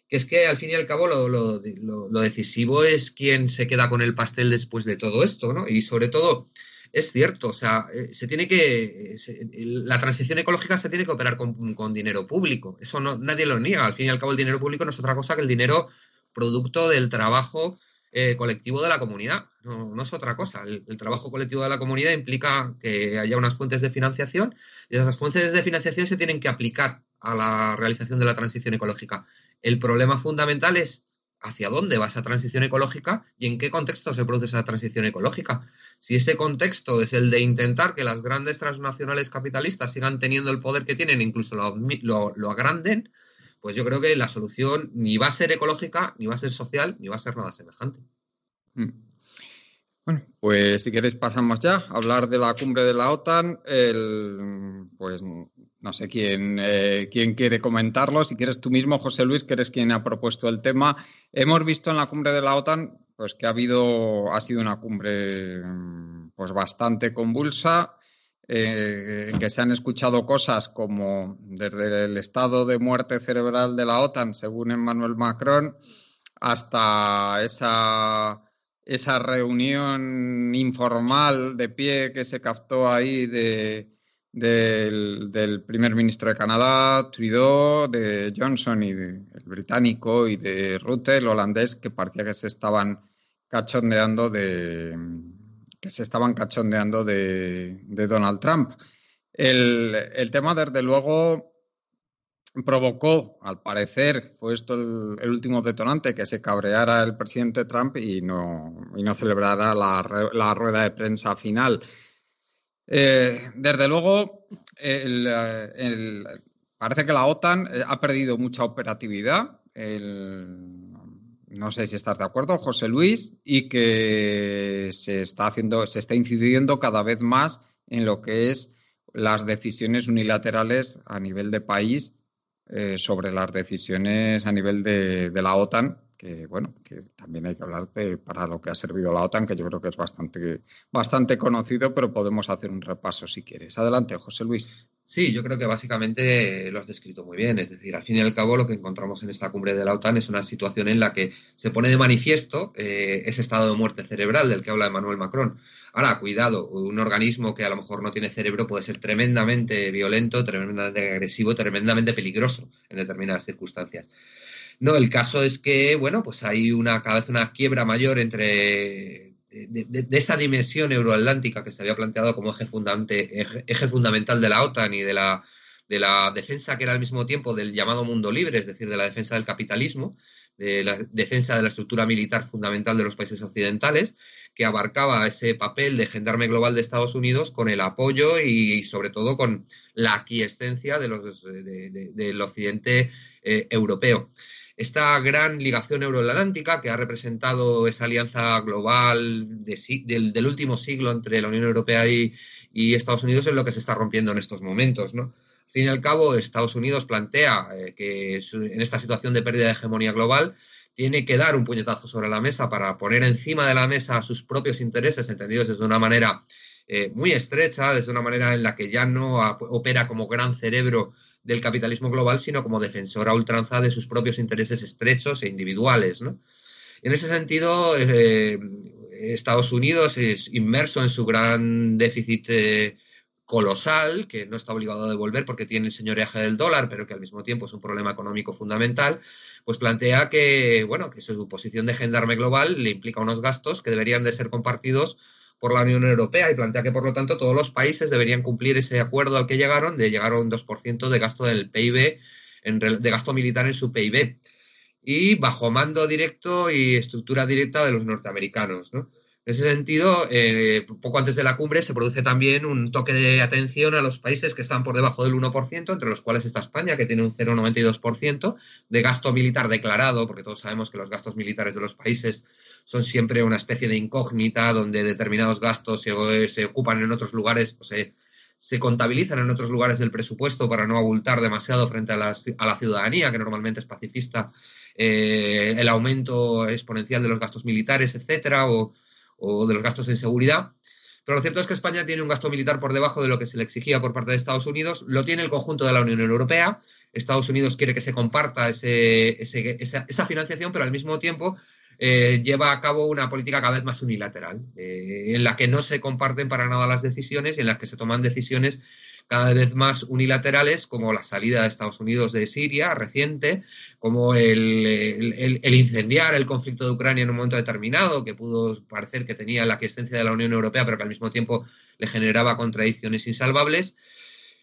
que es que al fin y al cabo lo, lo, decisivo es quién se queda con el pastel después de todo esto, ¿no? Y sobre todo es cierto, o sea, eh, se tiene que, la transición ecológica se tiene que operar con, dinero público. Eso no, nadie lo niega. Al fin y al cabo, el dinero público no es otra cosa que el dinero producto del trabajo eh, colectivo de la comunidad. No, es otra cosa. El, trabajo colectivo de la comunidad implica que haya unas fuentes de financiación y esas fuentes de financiación se tienen que aplicar a la realización de la transición ecológica. El problema fundamental es hacia dónde va esa transición ecológica y en qué contexto se produce esa transición ecológica. Si ese contexto es el de intentar que las grandes transnacionales capitalistas sigan teniendo el poder que tienen, incluso lo, agranden, pues yo creo que la solución ni va a ser ecológica, ni va a ser social, ni va a ser nada semejante. Mm. Bueno, pues si queréis pasamos ya a hablar de la cumbre de la OTAN. pues no sé quién, eh, quién quiere comentarlo. Si quieres tú mismo, José Luis, que eres quien ha propuesto el tema. Hemos visto en la cumbre de la OTAN pues que ha habido, ha sido una cumbre pues bastante convulsa, eh, en que se han escuchado cosas como desde el estado de muerte cerebral de la OTAN, según Emmanuel Macron, hasta esa, esa reunión informal de pie que se captó ahí de, del, primer ministro de Canadá, Trudeau, de Johnson y de, el británico y de Rutte, el holandés, que parecía que se estaban cachondeando de que se estaban cachondeando de, Donald Trump. El, el, tema, desde luego, provocó, al parecer, fue esto el, último detonante, que se cabreara el presidente Trump y no, y no celebrara la, la rueda de prensa final. Eh, desde luego, parece que la OTAN eh, ha perdido mucha operatividad. no sé si estás de acuerdo, José Luis, y que se está haciendo, se está incidiendo cada vez más en lo que es las decisiones unilaterales a nivel de país eh, sobre las decisiones a nivel de la OTAN que bueno, que también hay que hablar de para lo que ha servido la OTAN, que yo creo que es bastante, bastante conocido, pero podemos hacer un repaso si quieres. Adelante, José Luis. Sí, yo creo que básicamente lo has descrito muy bien. Es decir, al fin y al cabo lo que encontramos en esta cumbre de la OTAN es una situación en la que se pone de manifiesto eh, ese estado de muerte cerebral del que habla Emmanuel Macron. Ahora, cuidado, un organismo que a lo mejor no tiene cerebro puede ser tremendamente violento, tremendamente agresivo, tremendamente peligroso en determinadas circunstancias. No, el caso es que, bueno, pues hay una cada vez una quiebra mayor entre de, esa dimensión euroatlántica que se había planteado como eje, eje, fundamental de la OTAN y de la, de la defensa que era al mismo tiempo del llamado mundo libre, es decir, de la defensa del capitalismo, de la defensa de la estructura militar fundamental de los países occidentales, que abarcaba ese papel de gendarme global de Estados Unidos con el apoyo y, sobre todo con la aquiescencia de los, del occidente eh, europeo esta gran ligación euroatlántica que ha representado esa alianza global del, último siglo entre la Unión Europea y, Estados Unidos es lo que se está rompiendo en estos momentos, ¿no? Al fin y al cabo, Estados Unidos plantea eh, que en esta situación de pérdida de hegemonía global tiene que dar un puñetazo sobre la mesa para poner encima de la mesa sus propios intereses, entendidos desde una manera eh, muy estrecha, desde una manera en la que ya no opera como gran cerebro del capitalismo global, sino como defensor a ultranza de sus propios intereses estrechos e individuales. En ese sentido, eh, Estados Unidos es inmerso en su gran déficit eh, colosal, que no está obligado a devolver porque tiene el señoreaje del dólar, pero que al mismo tiempo es un problema económico fundamental, pues plantea que, bueno, que su posición de gendarme global le implica unos gastos que deberían de ser compartidos por la Unión Europea y plantea que, por lo tanto, todos los países deberían cumplir ese acuerdo al que llegaron de llegar a un 2% de gasto del PIB, de gasto militar en su PIB, y bajo mando directo y estructura directa de los norteamericanos. ¿no? En ese sentido, eh, poco antes de la cumbre se produce también un toque de atención a los países que están por debajo del 1%, entre los cuales está España, que tiene un 0,92% de gasto militar declarado, porque todos sabemos que los gastos militares de los países son siempre una especie de incógnita donde determinados gastos se, ocupan en otros lugares o se, contabilizan en otros lugares del presupuesto para no abultar demasiado frente a la, ciudadanía, que normalmente es pacifista, eh, el aumento exponencial de los gastos militares, etcétera, o, de los gastos en seguridad. Pero lo cierto es que España tiene un gasto militar por debajo de lo que se le exigía por parte de Estados Unidos, lo tiene el conjunto de la Unión Europea. Estados Unidos quiere que se comparta esa, financiación, pero al mismo tiempo eh, lleva a cabo una política cada vez más unilateral, eh, en la que no se comparten para nada las decisiones y en las que se toman decisiones cada vez más unilaterales, como la salida de Estados Unidos de Siria reciente, como el, incendiar el conflicto de Ucrania en un momento determinado, que pudo parecer que tenía la quiescencia de la Unión Europea, pero que al mismo tiempo le generaba contradicciones insalvables.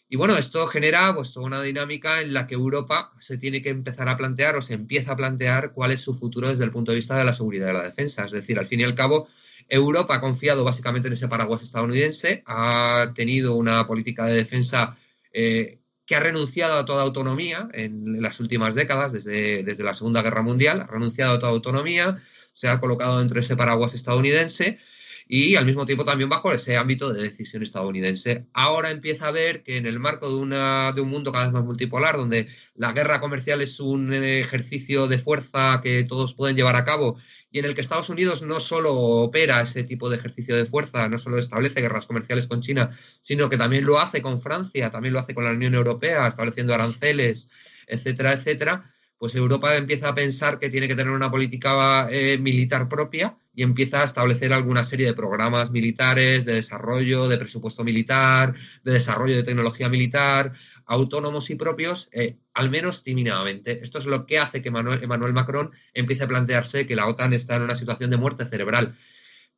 Y bueno, esto genera pues, toda una dinámica en la que Europa se tiene que empezar a plantear o se empieza a plantear cuál es su futuro desde el punto de vista de la seguridad y la defensa. Es decir, al fin y al cabo, Europa ha confiado básicamente en ese paraguas estadounidense, ha tenido una política de defensa eh, que ha renunciado a toda autonomía en las últimas décadas, desde, desde la Segunda Guerra Mundial, ha renunciado a toda autonomía, se ha colocado dentro de ese paraguas estadounidense y al mismo tiempo también bajo ese ámbito de decisión estadounidense. Ahora empieza a ver que en el marco de, una, de un mundo cada vez más multipolar, donde la guerra comercial es un ejercicio de fuerza que todos pueden llevar a cabo y en el que Estados Unidos no solo opera ese tipo de ejercicio de fuerza, no solo establece guerras comerciales con China, sino que también lo hace con Francia, también lo hace con la Unión Europea, estableciendo aranceles, etcétera, etcétera pues Europa empieza a pensar que tiene que tener una política eh, militar propia y empieza a establecer alguna serie de programas militares, de desarrollo, de presupuesto militar, de desarrollo de tecnología militar, autónomos y propios, eh, al menos tímidamente. Esto es lo que hace que Emmanuel Macron empiece a plantearse que la OTAN está en una situación de muerte cerebral.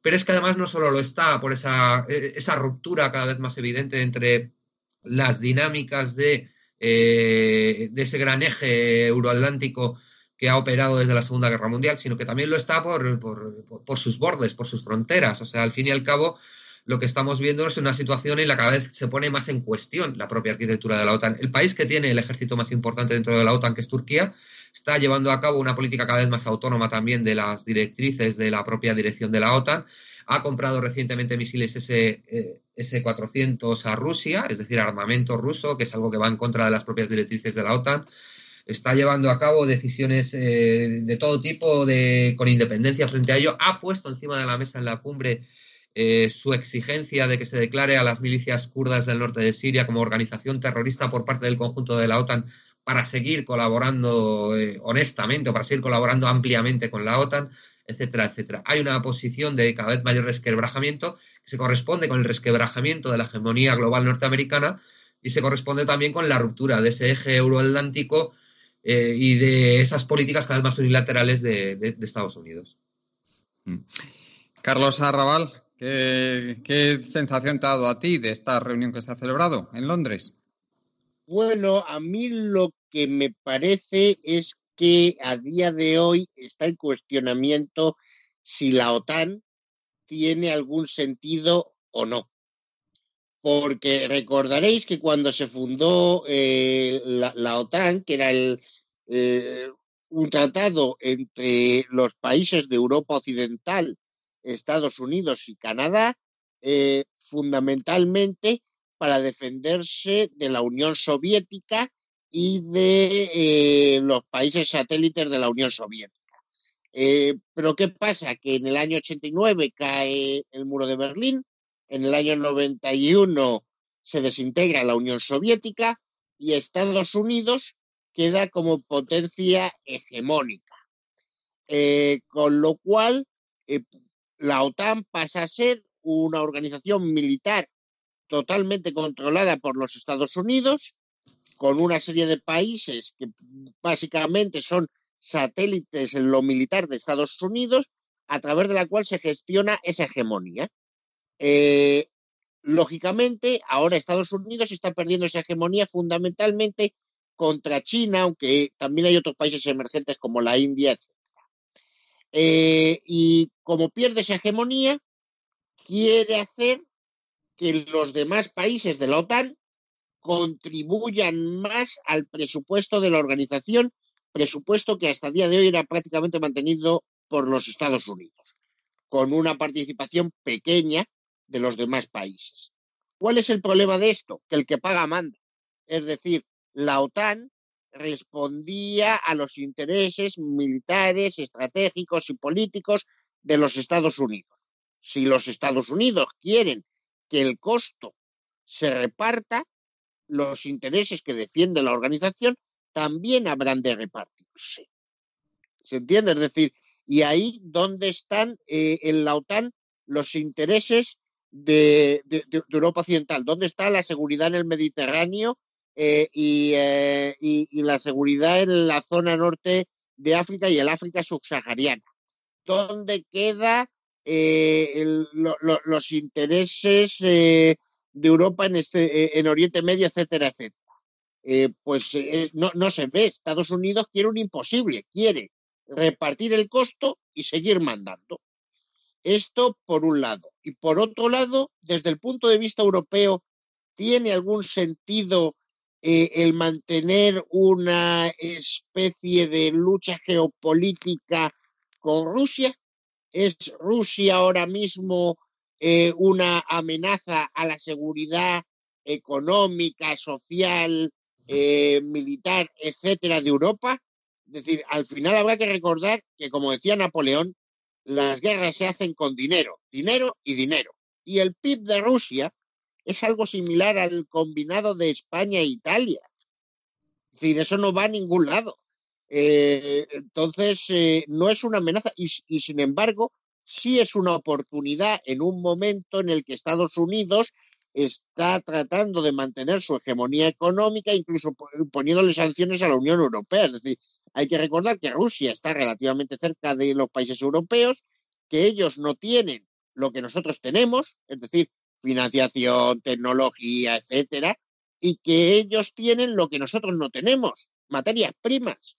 Pero es que además no solo lo está por esa, eh, esa ruptura cada vez más evidente entre las dinámicas de eh, de ese gran eje euroatlántico que ha operado desde la Segunda Guerra Mundial, sino que también lo está por, por, sus bordes, por sus fronteras. O sea, al fin y al cabo, lo que estamos viendo es una situación en la que cada vez se pone más en cuestión la propia arquitectura de la OTAN. El país que tiene el ejército más importante dentro de la OTAN, que es Turquía, está llevando a cabo una política cada vez más autónoma también de las directrices de la propia dirección de la OTAN ha comprado recientemente misiles S, 400 eh, a Rusia, es decir, armamento ruso, que es algo que va en contra de las propias directrices de la OTAN. Está llevando a cabo decisiones eh, de todo tipo de, con independencia frente a ello. Ha puesto encima de la mesa en la cumbre eh, su exigencia de que se declare a las milicias kurdas del norte de Siria como organización terrorista por parte del conjunto de la OTAN para seguir colaborando honestamente o para seguir colaborando ampliamente con la OTAN etcétera, etcétera. Hay una posición de cada vez mayor resquebrajamiento que se corresponde con el resquebrajamiento de la hegemonía global norteamericana y se corresponde también con la ruptura de ese eje euroatlántico eh, y de esas políticas cada vez más unilaterales de, Estados Unidos. Mm. Carlos Arrabal, ¿qué, ¿qué, sensación te ha dado a ti de esta reunión que se ha celebrado en Londres? Bueno, a mí lo que me parece es que a día de hoy está en cuestionamiento si la OTAN tiene algún sentido o no. Porque recordaréis que cuando se fundó eh, la, OTAN, que era eh, un tratado entre los países de Europa Occidental, Estados Unidos y Canadá, eh, fundamentalmente para defenderse de la Unión Soviética y de eh, los países satélites de la Unión Soviética. Eh, pero ¿qué pasa? Que en el año 89 cae el muro de Berlín, en el año 91 se desintegra la Unión Soviética y Estados Unidos queda como potencia hegemónica. Con lo cual, la OTAN pasa a ser una organización militar totalmente controlada por los Estados Unidos con una serie de países que básicamente son satélites en lo militar de Estados Unidos, a través de la cual se gestiona esa hegemonía. Eh, lógicamente, ahora Estados Unidos está perdiendo esa hegemonía fundamentalmente contra China, aunque también hay otros países emergentes como la India. Eh, y como pierde esa hegemonía, quiere hacer que los demás países de la OTAN contribuyan más al presupuesto de la organización, presupuesto que hasta el día de hoy era prácticamente mantenido por los Estados Unidos, con una participación pequeña de los demás países. ¿Cuál es el problema de esto? Que el que paga manda. Es decir, la OTAN respondía a los intereses militares, estratégicos y políticos de los Estados Unidos. Si los Estados Unidos quieren que el costo se reparta, los intereses que defiende la organización también habrán de repartirse. ¿Se entiende? Es decir, y ahí donde están eh, en la OTAN los intereses de, Europa Occidental, dónde está la seguridad en el Mediterráneo eh, eh, y, la seguridad en la zona norte de África y el África subsahariana, dónde quedan los intereses de Europa en, este, eh, en Oriente Medio, etcétera, etcétera. Eh, pues eh, no, no se ve. Estados Unidos quiere un imposible, quiere repartir el costo y seguir mandando. Esto por un lado. Y por otro lado, desde el punto de vista europeo, ¿tiene algún sentido el mantener una especie de lucha geopolítica con Rusia? ¿Es Rusia ahora mismo eh, una amenaza a la seguridad económica, social, eh, militar, etcétera, de Europa. Es decir, al final habrá que recordar que, como decía Napoleón, las guerras se hacen con dinero, dinero y dinero. Y el PIB de Rusia es algo similar al combinado de España e Italia. Es decir, eso no va a ningún lado. Eh, entonces, eh, no es una amenaza y, sin embargo, sí es una oportunidad en un momento en el que Estados Unidos está tratando de mantener su hegemonía económica, incluso poniéndole sanciones a la Unión Europea. Es decir, hay que recordar que Rusia está relativamente cerca de los países europeos, que ellos no tienen lo que nosotros tenemos, es decir, financiación, tecnología, etcétera, y que ellos tienen lo que nosotros no tenemos, materias primas.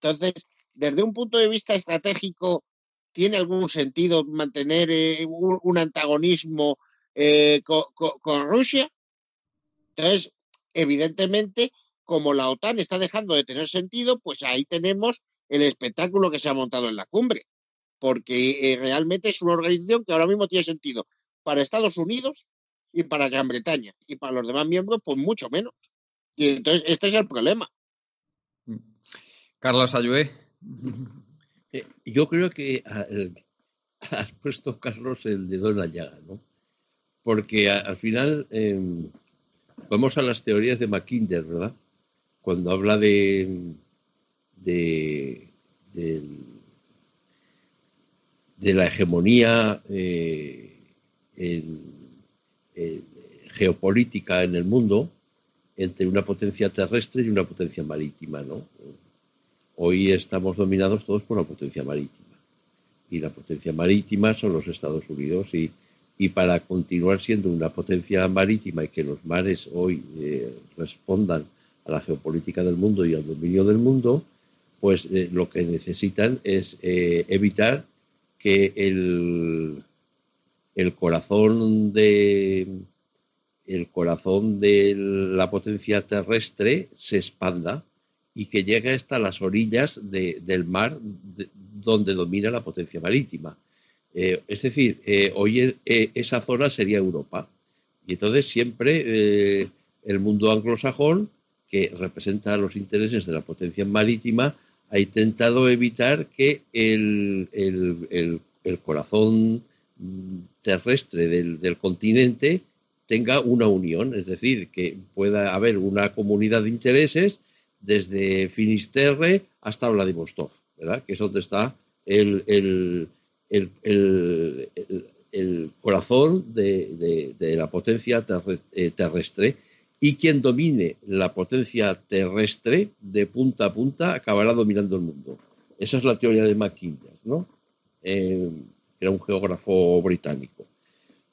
Entonces, desde un punto de vista estratégico, ¿tiene algún sentido mantener eh, un, antagonismo eh, con, Rusia? Entonces, evidentemente, como la OTAN está dejando de tener sentido, pues ahí tenemos el espectáculo que se ha montado en la cumbre, porque eh, realmente es una organización que ahora mismo tiene sentido para Estados Unidos y para Gran Bretaña, y para los demás miembros, pues mucho menos. Y entonces, este es el problema. Mm. Carlos Ayué. *laughs* Eh, yo creo que *laughs* has puesto, Carlos, el dedo en la llaga, ¿no? Porque al final em, vamos a las teorías de Mackinder, ¿verdad? Cuando habla de, de, de, la hegemonía eh, geopolítica en el mundo entre una potencia terrestre y una potencia marítima, ¿no? Hoy estamos dominados todos por la potencia marítima. Y la potencia marítima son los Estados Unidos. Y, y para continuar siendo una potencia marítima y que los mares hoy eh, respondan a la geopolítica del mundo y al dominio del mundo, pues eh, lo que necesitan es eh, evitar que el, el corazón de el corazón de la potencia terrestre se expanda y que llegue hasta las orillas del mar donde domina la potencia marítima. Eh, es decir, eh, hoy eh, esa zona sería Europa. Y entonces siempre el mundo anglosajón, que representa los intereses de la potencia marítima, ha intentado evitar que el, corazón terrestre del continente tenga una unión, es decir, que pueda haber una comunidad de intereses desde Finisterre hasta Vladivostok, ¿verdad? que es donde está el, el, corazón de, la potencia eh, terrestre. Y quien domine la potencia terrestre de punta a punta acabará dominando el mundo. Esa es la teoría de Mackinder, ¿no? Eh, era un geógrafo británico.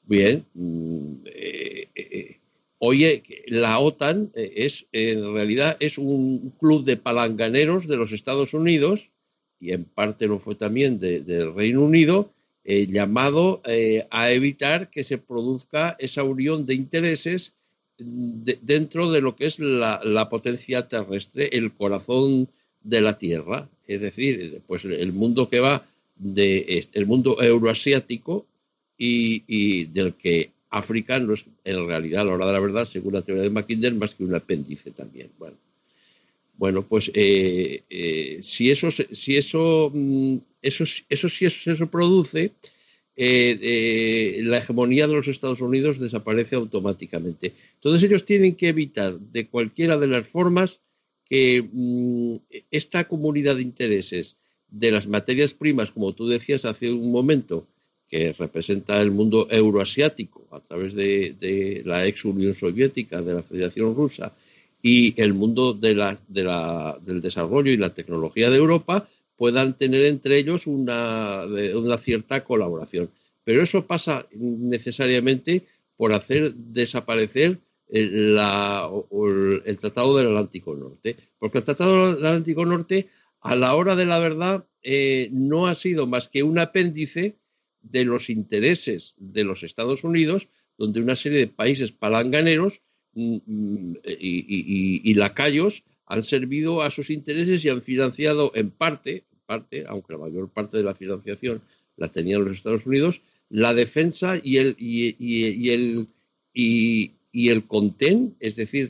Bien, mm, eh, Oye, la OTAN eh, es en realidad es un club de palanganeros de los Estados Unidos y en parte lo fue también del Reino Unido, eh, llamado eh, a evitar que se produzca esa unión de intereses dentro de lo que es la, potencia terrestre, el corazón de la Tierra, es decir, pues el mundo que va de el mundo euroasiático y, del que África no es en realidad, a la hora de la verdad, según la teoría de Mackinder, más que un apéndice también. Bueno, bueno pues eh, eh, si eso, si eso, mm, eso, eso, si eso produce, eh, la hegemonía de los Estados Unidos desaparece automáticamente. Entonces ellos tienen que evitar de cualquiera de las formas que mm, esta comunidad de intereses de las materias primas, como tú decías hace un momento, que representa el mundo euroasiático a través de, la ex Unión Soviética, de la Federación Rusa, y el mundo de la, del desarrollo y la tecnología de Europa puedan tener entre ellos una, una cierta colaboración. Pero eso pasa necesariamente por hacer desaparecer el, el, Tratado del Atlántico Norte. Porque el Tratado del Atlántico Norte, a la hora de la verdad, eh, no ha sido más que un apéndice de los intereses de los Estados Unidos, donde una serie de países palanganeros mm, mm, y, lacayos han servido a sus intereses y han financiado en parte, parte, aunque la mayor parte de la financiación la tenían los Estados Unidos, la defensa y el, y, el, y, el contén, es decir,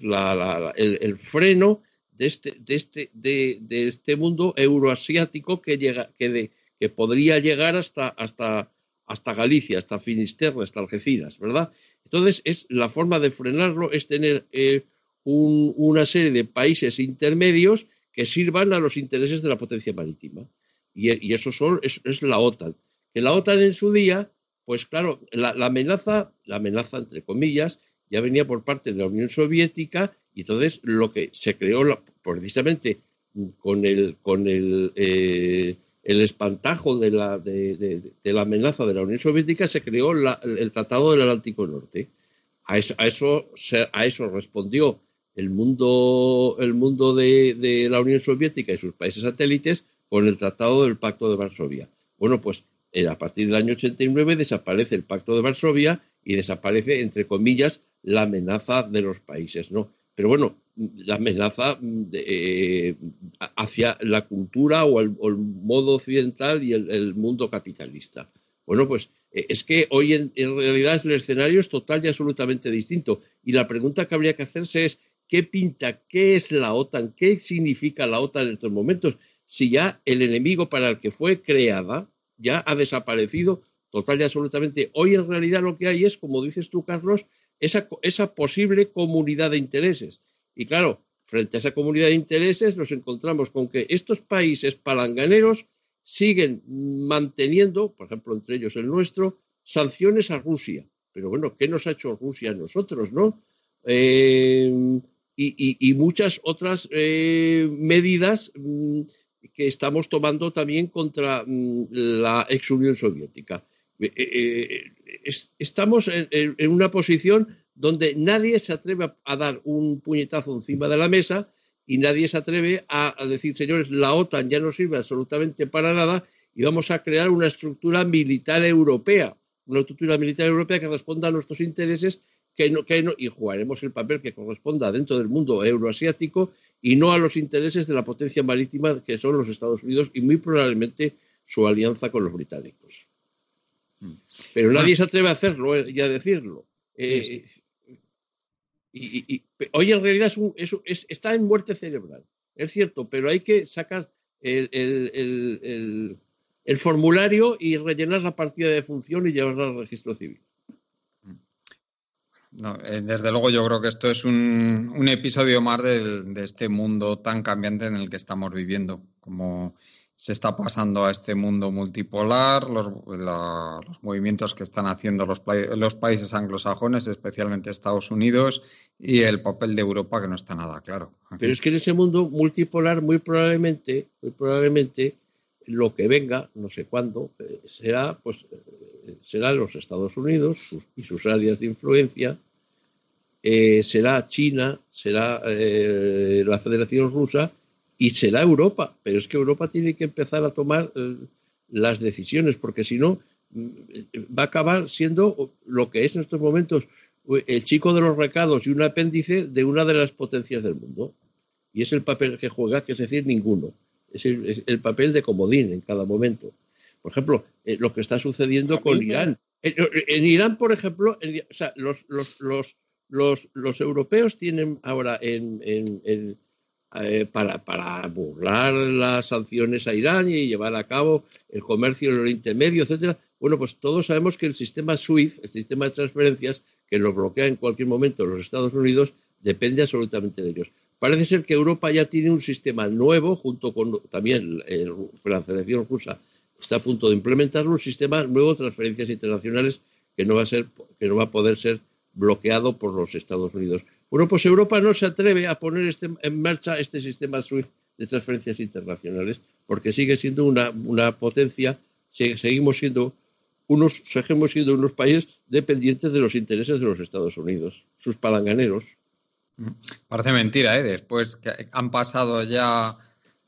el, freno de este, de este, de, este mundo euroasiático que, llega, que, que podría llegar hasta, hasta, hasta Galicia, hasta Finisterre, hasta Algeciras, ¿verdad? Entonces, es la forma de frenarlo es tener eh, una serie de países intermedios que sirvan a los intereses de la potencia marítima. Y, eso son, es, la OTAN. Que la OTAN en su día, pues claro, la, amenaza, la amenaza entre comillas, ya venía por parte de la Unión Soviética y entonces lo que se creó precisamente con el, con el, eh, el espantajo de la, de, la amenaza de la Unión Soviética se creó el Tratado del Atlántico Norte. A eso, a eso, a eso respondió el mundo, el mundo de, la Unión Soviética y sus países satélites con el Tratado del Pacto de Varsovia. Bueno, pues a partir del año 89 desaparece el Pacto de Varsovia y desaparece, entre comillas, la amenaza de los países, ¿no? Pero bueno, la amenaza eh, hacia la cultura o el, modo occidental y el, mundo capitalista. Bueno, pues eh, es que hoy en, en, realidad el escenario es total y absolutamente distinto. Y la pregunta que habría que hacerse es, ¿qué pinta? ¿Qué es la OTAN? ¿Qué significa la OTAN en estos momentos? Si ya el enemigo para el que fue creada ya ha desaparecido total y absolutamente. Hoy en realidad lo que hay es, como dices tú, Carlos, esa, esa posible comunidad de intereses. Y claro, frente a esa comunidad de intereses nos encontramos con que estos países palanganeros siguen manteniendo, por ejemplo, entre ellos el nuestro, sanciones a Rusia. Pero bueno, ¿qué nos ha hecho Rusia a nosotros, no? Eh, y, muchas otras eh, medidas mm, que estamos tomando también contra mm, la ex Unión Soviética. Eh, estamos en, una posición donde nadie se atreve a, dar un puñetazo encima de la mesa y nadie se atreve a, decir, señores, la OTAN ya no sirve absolutamente para nada y vamos a crear una estructura militar europea, una estructura militar europea que responda a nuestros intereses que no, que no, y jugaremos el papel que corresponda dentro del mundo euroasiático y no a los intereses de la potencia marítima que son los Estados Unidos y muy probablemente su alianza con los británicos. Pero nadie se atreve a hacerlo eh, y a decirlo. Eh, y, hoy en realidad es está en muerte cerebral, es cierto, pero hay que sacar el, el, formulario y rellenar la partida de función y llevarla al registro civil. Eh, desde luego yo creo que esto es un, un episodio más de, de, este mundo tan cambiante en el que estamos viviendo. Como se está pasando a este mundo multipolar, los, movimientos que están haciendo los, los, países anglosajones, especialmente Estados Unidos, y el papel de Europa que no está nada claro. Pero es que en ese mundo multipolar muy probablemente, muy probablemente lo que venga, no sé cuándo, eh, será pues eh, será los Estados Unidos y sus áreas de influencia, eh, será China, será la Federación Rusa y será Europa, pero es que Europa tiene que empezar a tomar eh, las decisiones, porque si no, mm, va a acabar siendo lo que es en estos momentos el chico de los recados y un apéndice de una de las potencias del mundo. Y es el papel que juega, que es decir, ninguno. Es el, papel de comodín en cada momento. Por ejemplo, eh, lo que está sucediendo con Irán. En, Irán, por ejemplo, los, los, los, los, los europeos tienen ahora en, en eh, para, para, burlar las sanciones a Irán y llevar a cabo el comercio en el Oriente Medio, etcétera. Bueno, pues todos sabemos que el sistema SWIFT, el sistema de transferencias, que lo bloquea en cualquier momento los Estados Unidos, depende absolutamente de ellos. Parece ser que Europa ya tiene un sistema nuevo, junto con también la Federación Rusa, está a punto de implementar un sistema nuevo de transferencias internacionales que no va a ser, que no va a poder ser bloqueado por los Estados Unidos. Bueno, pues Europa no se atreve a poner este, en marcha este sistema SWIFT de transferencias internacionales porque sigue siendo una, potencia, seguimos siendo unos, seguimos siendo unos países dependientes de los intereses de los Estados Unidos, sus palanganeros. Mm. Parece mentira, ¿eh? Después que han pasado ya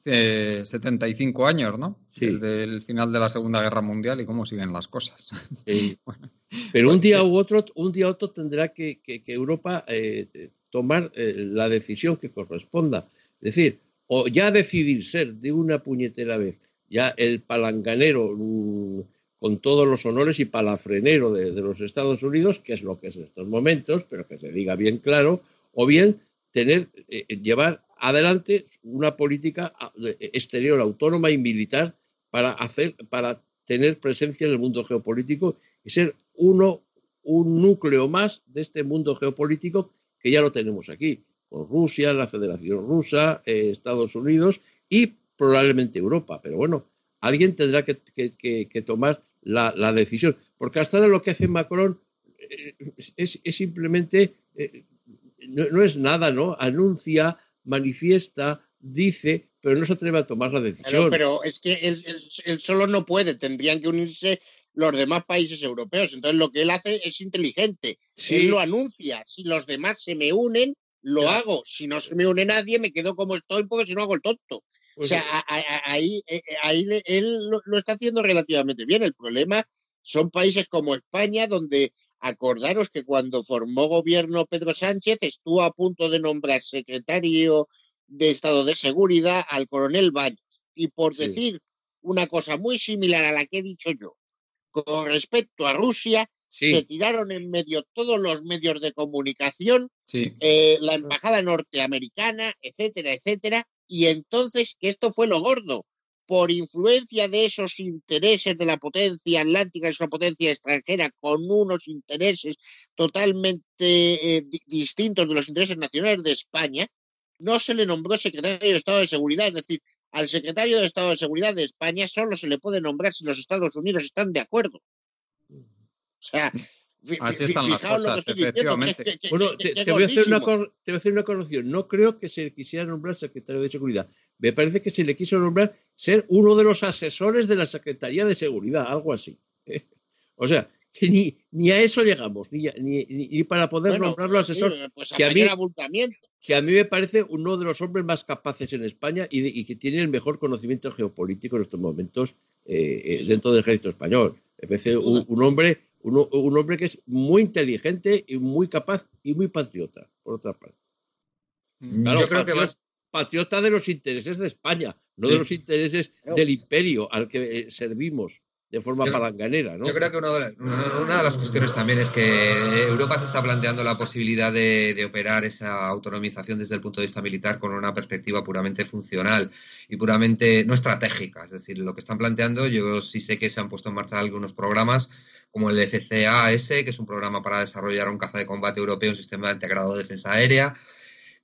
75 eh, años, ¿no? Desde el final de la Segunda Guerra Mundial y cómo siguen las cosas. *laughs* Pero un día u otro, un día u otro tendrá que, Europa eh, tomar eh, la decisión que corresponda. Es decir, o ya decidir ser de una puñetera vez ya el palanganero mm, con todos los honores y palafrenero de, los Estados Unidos, que es lo que es en estos momentos, pero que se diga bien claro, o bien tener, eh, eh, llevar adelante una política exterior autónoma y militar para hacer, para tener presencia en el mundo geopolítico y ser uno, un núcleo más de este mundo geopolítico que ya lo tenemos aquí. con Rusia, la Federación Rusa, eh, Estados Unidos y probablemente Europa. Pero bueno, alguien tendrá que, tomar la, decisión. Porque hasta ahora lo que hace Macron eh, es, simplemente, eh, no, es nada, ¿no? Anuncia, manifiesta, dice, pero no se atreve a tomar la decisión. Pero, es que él, solo no puede, tendrían que unirse los demás países europeos. Entonces lo que él hace es inteligente. Él lo anuncia. Si los demás se me unen, lo hago. Si no se me une nadie, me quedo como estoy porque si no hago el tonto. o pues sea, ahí, eh, eh, ahí él lo, está haciendo relativamente bien. El problema son países como España, donde acordaros que cuando formó gobierno Pedro Sánchez estuvo a punto de nombrar secretario de Estado de Seguridad al coronel Baños. Y por decir una cosa muy similar a la que he dicho yo, con respecto a Rusia, se tiraron en medio todos los medios de comunicación, eh, la embajada norteamericana, etcétera, etcétera, y entonces que esto fue lo gordo, por influencia de esos intereses de la potencia atlántica, es una potencia extranjera con unos intereses totalmente eh, distintos de los intereses nacionales de España, no se le nombró secretario de Estado de Seguridad, es decir, al secretario de Estado de Seguridad de España solo se le puede nombrar si los Estados Unidos están de acuerdo. O sea, Así están las cosas, efectivamente. bueno, te, voy a hacer una a corrección. No creo que se quisiera nombrar secretario de Seguridad. Me parece que se le quiso nombrar ser uno de los asesores de la Secretaría de Seguridad, algo así. *laughs* O sea, que ni, ni a eso llegamos, ni, ni, ni para poder nombrarlo pues asesor. Pues que, a mí, que a mí me parece uno de los hombres más capaces en España y, que tiene el mejor conocimiento geopolítico en estos momentos eh, eh, dentro del ejército español. Me parece un hombre un, hombre que es muy inteligente y muy capaz y muy patriota, por otra parte. Mm. Claro, Yo creo que patriota de los intereses de España, no de los intereses del imperio al que eh, servimos de forma palanganera. ¿no? Yo creo que una de, las cuestiones también es que Europa se está planteando la posibilidad de, operar esa autonomización desde el punto de vista militar con una perspectiva puramente funcional y puramente no estratégica. Es decir, lo que están planteando, yo sí sé que se han puesto en marcha algunos programas como el FCAS, que es un programa para desarrollar un caza de combate europeo, un sistema integrado de defensa aérea,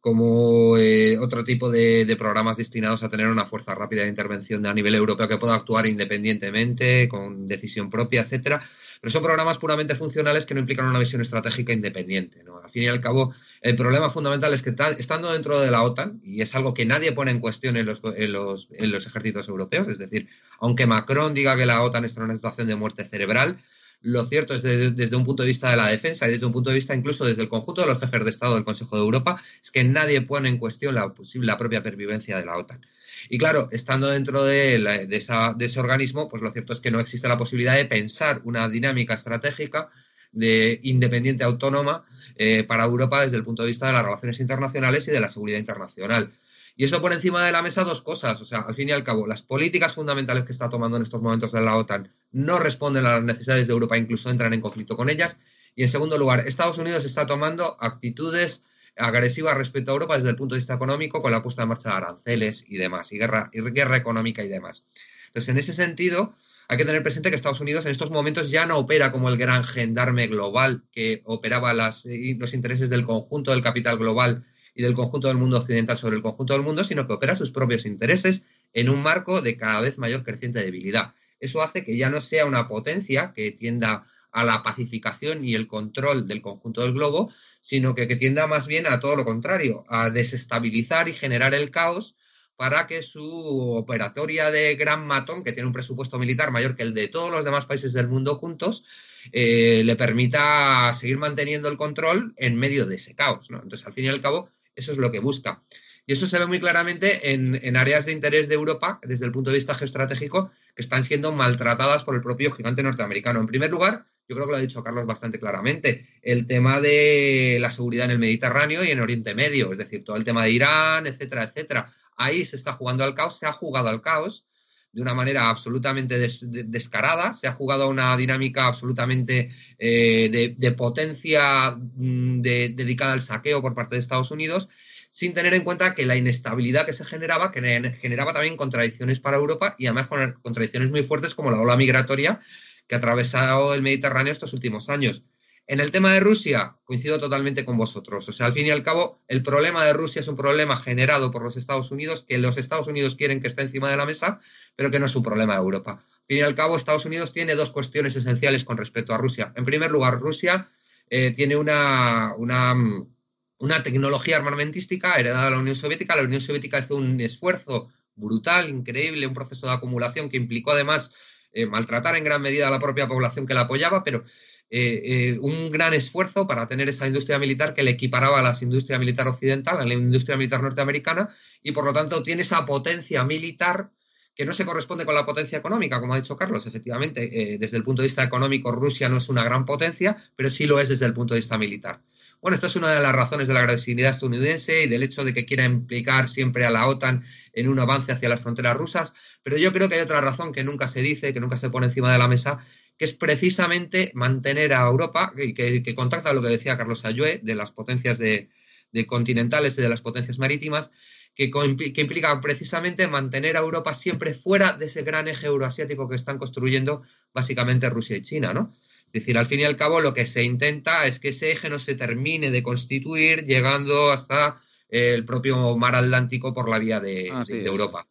como eh, otro tipo de, programas destinados a tener una fuerza rápida de intervención a nivel europeo que pueda actuar independientemente, con decisión propia, etcétera. Pero son programas puramente funcionales que no implican una visión estratégica independiente. ¿no? Al fin y al cabo, el problema fundamental es que estando dentro de la OTAN, y es algo que nadie pone en cuestión en los, en los, en los ejércitos europeos, es decir, aunque Macron diga que la OTAN está en una situación de muerte cerebral, lo cierto es que desde, un punto de vista de la defensa y desde un punto de vista incluso desde el conjunto de los jefes de Estado del Consejo de Europa, es que nadie pone en cuestión la, la propia pervivencia de la OTAN. Y claro, estando dentro de, ese organismo, pues lo cierto es que no existe la posibilidad de pensar una dinámica estratégica de independiente autónoma eh, para Europa desde el punto de vista de las relaciones internacionales y de la seguridad internacional. Y eso por encima de la mesa dos cosas. O sea, al fin y al cabo, las políticas fundamentales que está tomando en estos momentos de la OTAN no responden a las necesidades de Europa, incluso entran en conflicto con ellas. Y en segundo lugar, Estados Unidos está tomando actitudes agresivas respecto a Europa desde el punto de vista económico con la puesta en marcha de aranceles y demás, y guerra, y guerra económica y demás. Entonces, en ese sentido, hay que tener presente que Estados Unidos en estos momentos ya no opera como el gran gendarme global que operaba las, los intereses del conjunto del capital global y del conjunto del mundo occidental sobre el conjunto del mundo, sino que opera sus propios intereses en un marco de cada vez mayor creciente debilidad. Eso hace que ya no sea una potencia que tienda a la pacificación y el control del conjunto del globo, sino que, que tienda más bien a todo lo contrario, a desestabilizar y generar el caos para que su operatoria de gran matón, que tiene un presupuesto militar mayor que el de todos los demás países del mundo juntos, eh, le permita seguir manteniendo el control en medio de ese caos. Entonces, al fin y al cabo, eso es lo que busca. Y eso se ve muy claramente en, áreas de interés de Europa, desde el punto de vista geoestratégico, que están siendo maltratadas por el propio gigante norteamericano. En primer lugar, yo creo que lo ha dicho Carlos bastante claramente, el tema de la seguridad en el Mediterráneo y en Oriente Medio, es decir, todo el tema de Irán, etcétera, etcétera. Ahí se está jugando al caos, se ha jugado al caos de una manera absolutamente descarada, se ha jugado a una dinámica absolutamente eh, de, potencia mm, dedicada al saqueo por parte de Estados Unidos, sin tener en cuenta que la inestabilidad que se generaba, que generaba también contradicciones para Europa y además contradicciones muy fuertes como la ola migratoria que ha atravesado el Mediterráneo estos últimos años. En el tema de Rusia, coincido totalmente con vosotros. O sea, al fin y al cabo, el problema de Rusia es un problema generado por los Estados Unidos, que los Estados Unidos quieren que esté encima de la mesa, pero que no es un problema de Europa. Al fin y al cabo, Estados Unidos tiene dos cuestiones esenciales con respecto a Rusia. En primer lugar, Rusia eh, tiene una, una, tecnología armamentística heredada de la Unión Soviética. La Unión Soviética hizo un esfuerzo brutal, increíble, un proceso de acumulación que implicó además eh, maltratar en gran medida a la propia población que la apoyaba, pero eh, eh, un gran esfuerzo para tener esa industria militar que le equiparaba a la industria militar occidental, a la industria militar norteamericana, y por lo tanto tiene esa potencia militar que no se corresponde con la potencia económica, como ha dicho Carlos. Efectivamente, desde el punto de vista económico, Rusia no es una gran potencia, pero sí lo es desde el punto de vista militar. Bueno, esto es una de las razones de la agresividad estadounidense y del hecho de que quiera implicar siempre a la OTAN en un avance hacia las fronteras rusas, pero yo creo que hay otra razón que nunca se dice, que nunca se pone encima de la mesa, que es precisamente mantener a Europa, y que, contacta lo que decía Carlos Ayue, de las potencias de, continentales y de las potencias marítimas, que, que, implica precisamente mantener a Europa siempre fuera de ese gran eje euroasiático que están construyendo básicamente Rusia y China, ¿no? Es decir, al fin y al cabo lo que se intenta es que ese eje no se termine de constituir llegando hasta el propio mar Atlántico por la vía de, Europa.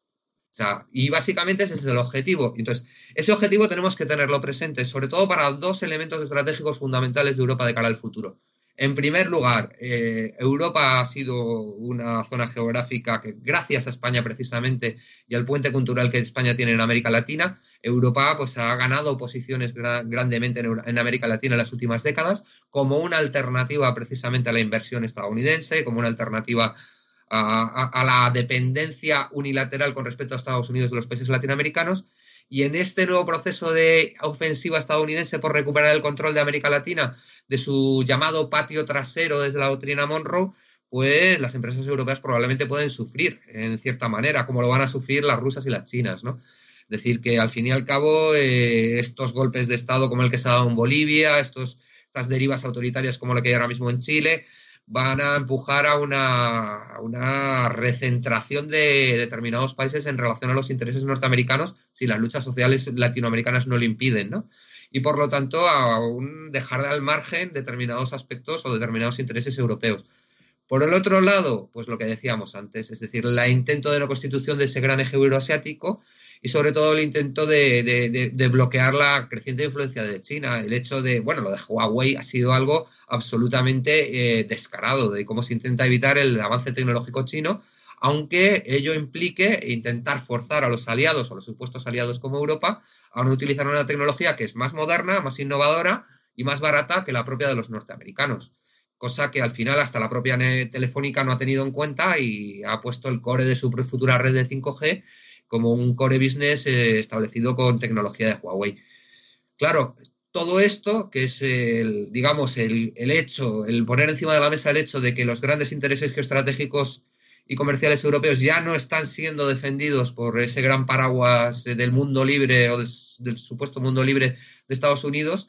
O sea, y básicamente ese es el objetivo. Entonces, ese objetivo tenemos que tenerlo presente, sobre todo para dos elementos estratégicos fundamentales de Europa de cara al futuro. En primer lugar, eh, Europa ha sido una zona geográfica que, gracias a España precisamente y al puente cultural que España tiene en América Latina, Europa pues, ha ganado posiciones grandemente en, América Latina en las últimas décadas como una alternativa precisamente a la inversión estadounidense, como una alternativa a, la dependencia unilateral con respecto a Estados Unidos de los países latinoamericanos. Y en este nuevo proceso de ofensiva estadounidense por recuperar el control de América Latina, de su llamado patio trasero desde la doctrina Monroe, pues las empresas europeas probablemente pueden sufrir en cierta manera, como lo van a sufrir las rusas y las chinas, ¿no? decir, que al fin y al cabo eh, estos golpes de Estado como el que se ha dado en Bolivia, estos, estas derivas autoritarias como la que hay ahora mismo en Chile, van a empujar a una, una, recentración de determinados países en relación a los intereses norteamericanos si las luchas sociales latinoamericanas no lo impiden, ¿no? Y por lo tanto, a un dejar al margen determinados aspectos o determinados intereses europeos. Por el otro lado, pues lo que decíamos antes, es decir, el intento de la constitución de ese gran eje euroasiático y sobre todo el intento de, bloquear la creciente influencia de China. El hecho de, bueno, lo de Huawei ha sido algo absolutamente eh, descarado de cómo se intenta evitar el avance tecnológico chino, aunque ello implique intentar forzar a los aliados o los supuestos aliados como Europa a no utilizar una tecnología que es más moderna, más innovadora y más barata que la propia de los norteamericanos cosa que al final hasta la propia Telefónica no ha tenido en cuenta y ha puesto el core de su futura red de 5G como un core business eh, establecido con tecnología de Huawei. Claro, todo esto, que es el, digamos, el, hecho, el poner encima de la mesa el hecho de que los grandes intereses geoestratégicos y comerciales europeos ya no están siendo defendidos por ese gran paraguas del mundo libre o del, supuesto mundo libre de Estados Unidos,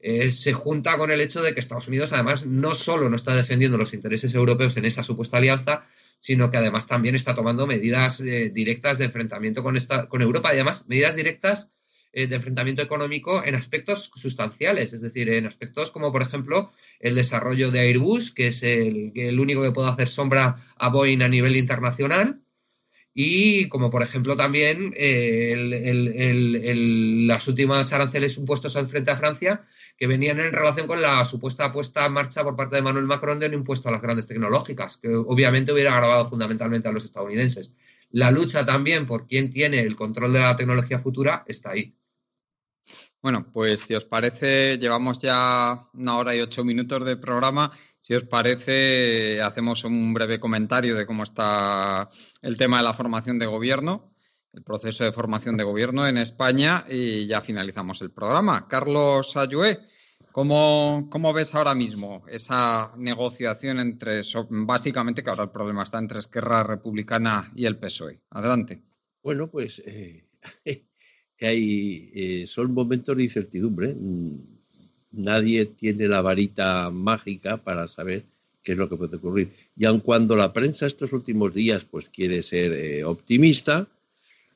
eh, se junta con el hecho de que Estados Unidos además no solo no está defendiendo los intereses europeos en esa supuesta alianza, sino que además también está tomando medidas eh, directas de enfrentamiento con, esta, con Europa y además medidas directas eh, de enfrentamiento económico en aspectos sustanciales, es decir, en aspectos como, por ejemplo, el desarrollo de Airbus, que es el, el único que puede hacer sombra a Boeing a nivel internacional, y como por ejemplo también eh, las últimas aranceles impuestos en frente a Francia que venían en relación con la supuesta puesta en marcha por parte de Manuel Macron de un impuesto a las grandes tecnológicas, que obviamente hubiera agravado fundamentalmente a los estadounidenses. La lucha también por quién tiene el control de la tecnología futura está ahí. Bueno, pues si os parece, llevamos ya una hora y ocho minutos de programa. Si os parece, hacemos un breve comentario de cómo está el tema de la formación de gobierno el proceso de formación de gobierno en España y ya finalizamos el programa. Carlos Ayué, ¿cómo, cómo ves ahora mismo esa negociación entre, básicamente que ahora el problema está entre Esquerra Republicana y el PSOE? Adelante. Bueno, pues eh, *laughs* hay, eh, son momentos de incertidumbre. Nadie tiene la varita mágica para saber qué es lo que puede ocurrir. Y aun cuando la prensa estos últimos días pues quiere ser eh, optimista,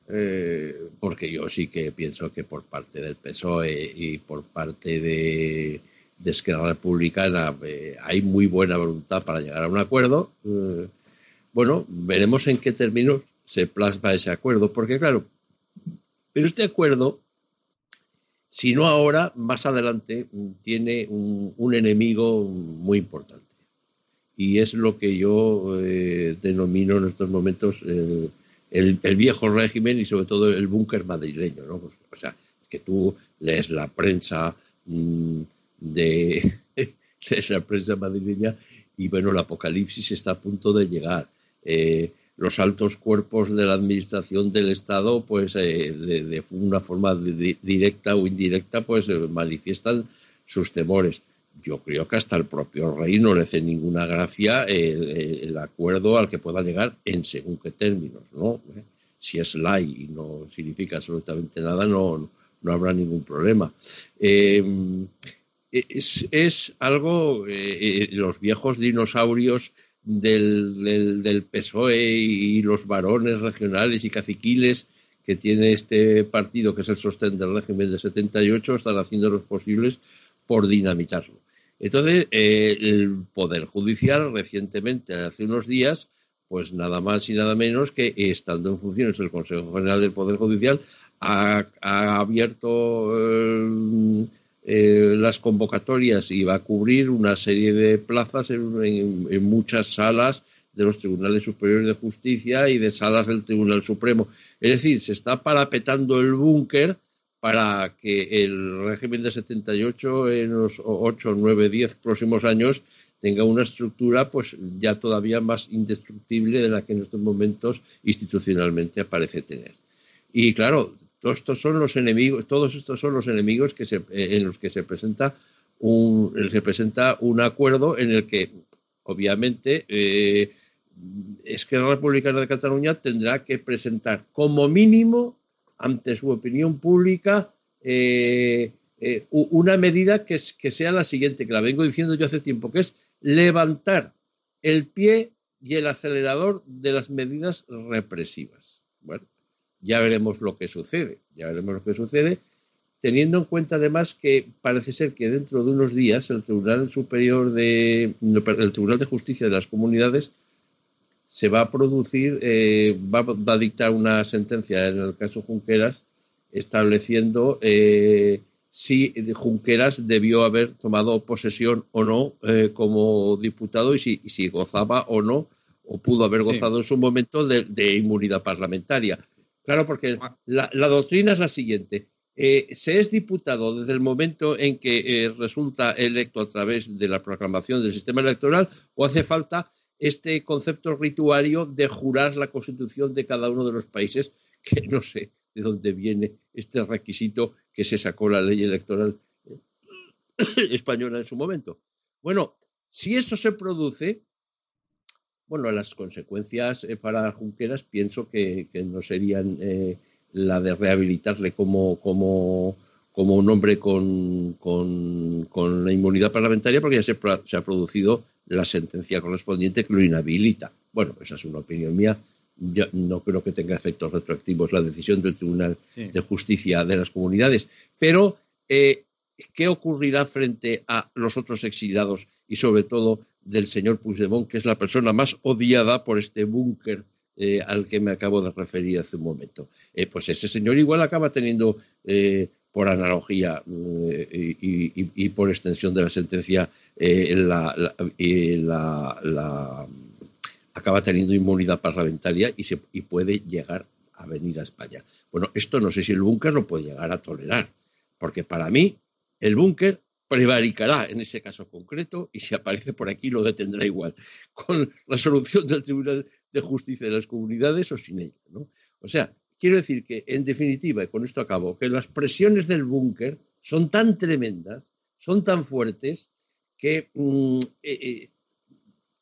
eh, porque yo sí que pienso que por parte del PSOE y por parte de Esquerra Republicana eh, hay muy buena voluntad para llegar a un acuerdo. Bueno, veremos en qué términos se plasma ese acuerdo, porque claro, pero este acuerdo, si no ahora, más adelante, tiene un, enemigo muy importante. Y es lo que yo eh, denomino en estos momentos el, viejo régimen y sobre todo el búnker madrileño. ¿no? Pues, o sea, que tú lees la prensa mm, de, *laughs* la prensa madrileña y bueno, el apocalipsis está a punto de llegar. Eh, los altos cuerpos de la administración del Estado, pues eh, de, una forma directa o indirecta, pues eh, manifiestan sus temores. Yo creo que hasta el propio rey no le hace ninguna gracia el, acuerdo al que pueda llegar en según qué términos, ¿no? Si es ley y no significa absolutamente nada, no, no habrá ningún problema. es, es, algo, los viejos dinosaurios del, del, PSOE y los varones regionales y caciquiles que tiene este partido, que es el sostén del régimen de 78, están haciendo los posibles por dinamitarlo. Entonces, eh, el Poder Judicial recientemente, hace unos días, pues nada más y nada menos que estando en funciones el Consejo General del Poder Judicial, ha, abierto eh, eh, las convocatorias y va a cubrir una serie de plazas en, muchas salas de los tribunales superiores de justicia y de salas del Tribunal Supremo. Es decir, se está parapetando el búnker para que el régimen de 78 en los 8, 9, 10 próximos años tenga una estructura pues ya todavía más indestructible de la que en estos momentos institucionalmente parece tener. Y claro, todos estos son los enemigos, todos estos son los enemigos que eh, en los que se presenta un, se presenta un acuerdo en el que, obviamente, eh, es que la Republicana de Cataluña tendrá que presentar como mínimo ante su opinión pública eh, una medida que, que sea la siguiente, que la vengo diciendo yo hace tiempo, que es levantar el pie y el acelerador de las medidas represivas. Bueno, ya veremos lo que sucede, ya veremos lo que sucede, teniendo en cuenta además que parece ser que dentro de unos días el Tribunal Superior de el Tribunal de Justicia de las Comunidades se va a producir, eh, va, a dictar una sentencia en el caso Junqueras estableciendo eh, si Junqueras debió haber tomado posesión o no eh, como diputado y si, gozaba o no o pudo haber gozado en su momento de inmunidad parlamentaria. Claro, porque ah. la, doctrina es la siguiente. Eh, se es diputado desde el momento en que eh, resulta electo a través de la proclamación del sistema electoral o hace falta este concepto rituario de jurar la constitución de cada uno de los países, que *laughs* no sé de dónde viene este requisito que se sacó la ley electoral eh, *clears throat* española en su momento. Bueno, si eso se produce, bueno, las consecuencias eh, para Junqueras pienso que, no serían eh, la de rehabilitarle como, como, como un hombre con, con, la inmunidad parlamentaria, porque ya se, se, ha producido la sentencia correspondiente que lo inhabilita. Bueno, esa es una opinión mía. Yo no creo que tenga efectos retroactivos la decisión del Tribunal de Justicia de las Comunidades. Pero, eh, ¿qué ocurrirá frente a los otros exiliados y, sobre todo, del señor Puigdemont, que es la persona más odiada por este búnker eh, al que me acabo de referir hace un momento. Eh, pues ese señor igual acaba teniendo, eh, por analogía y, por extensión de la sentencia, la, acaba teniendo inmunidad parlamentaria y, se, y puede llegar a venir a España. Bueno, esto no sé si el búnker lo puede llegar a tolerar, porque para mí el búnker prevaricará en ese caso concreto y si aparece por aquí lo detendrá igual, con la solución del Tribunal de Justicia de las Comunidades o sin ella. ¿no? O sea, quiero decir que, en definitiva, y con esto acabo, que las presiones del búnker son tan tremendas, son tan fuertes, que mm, eh, eh,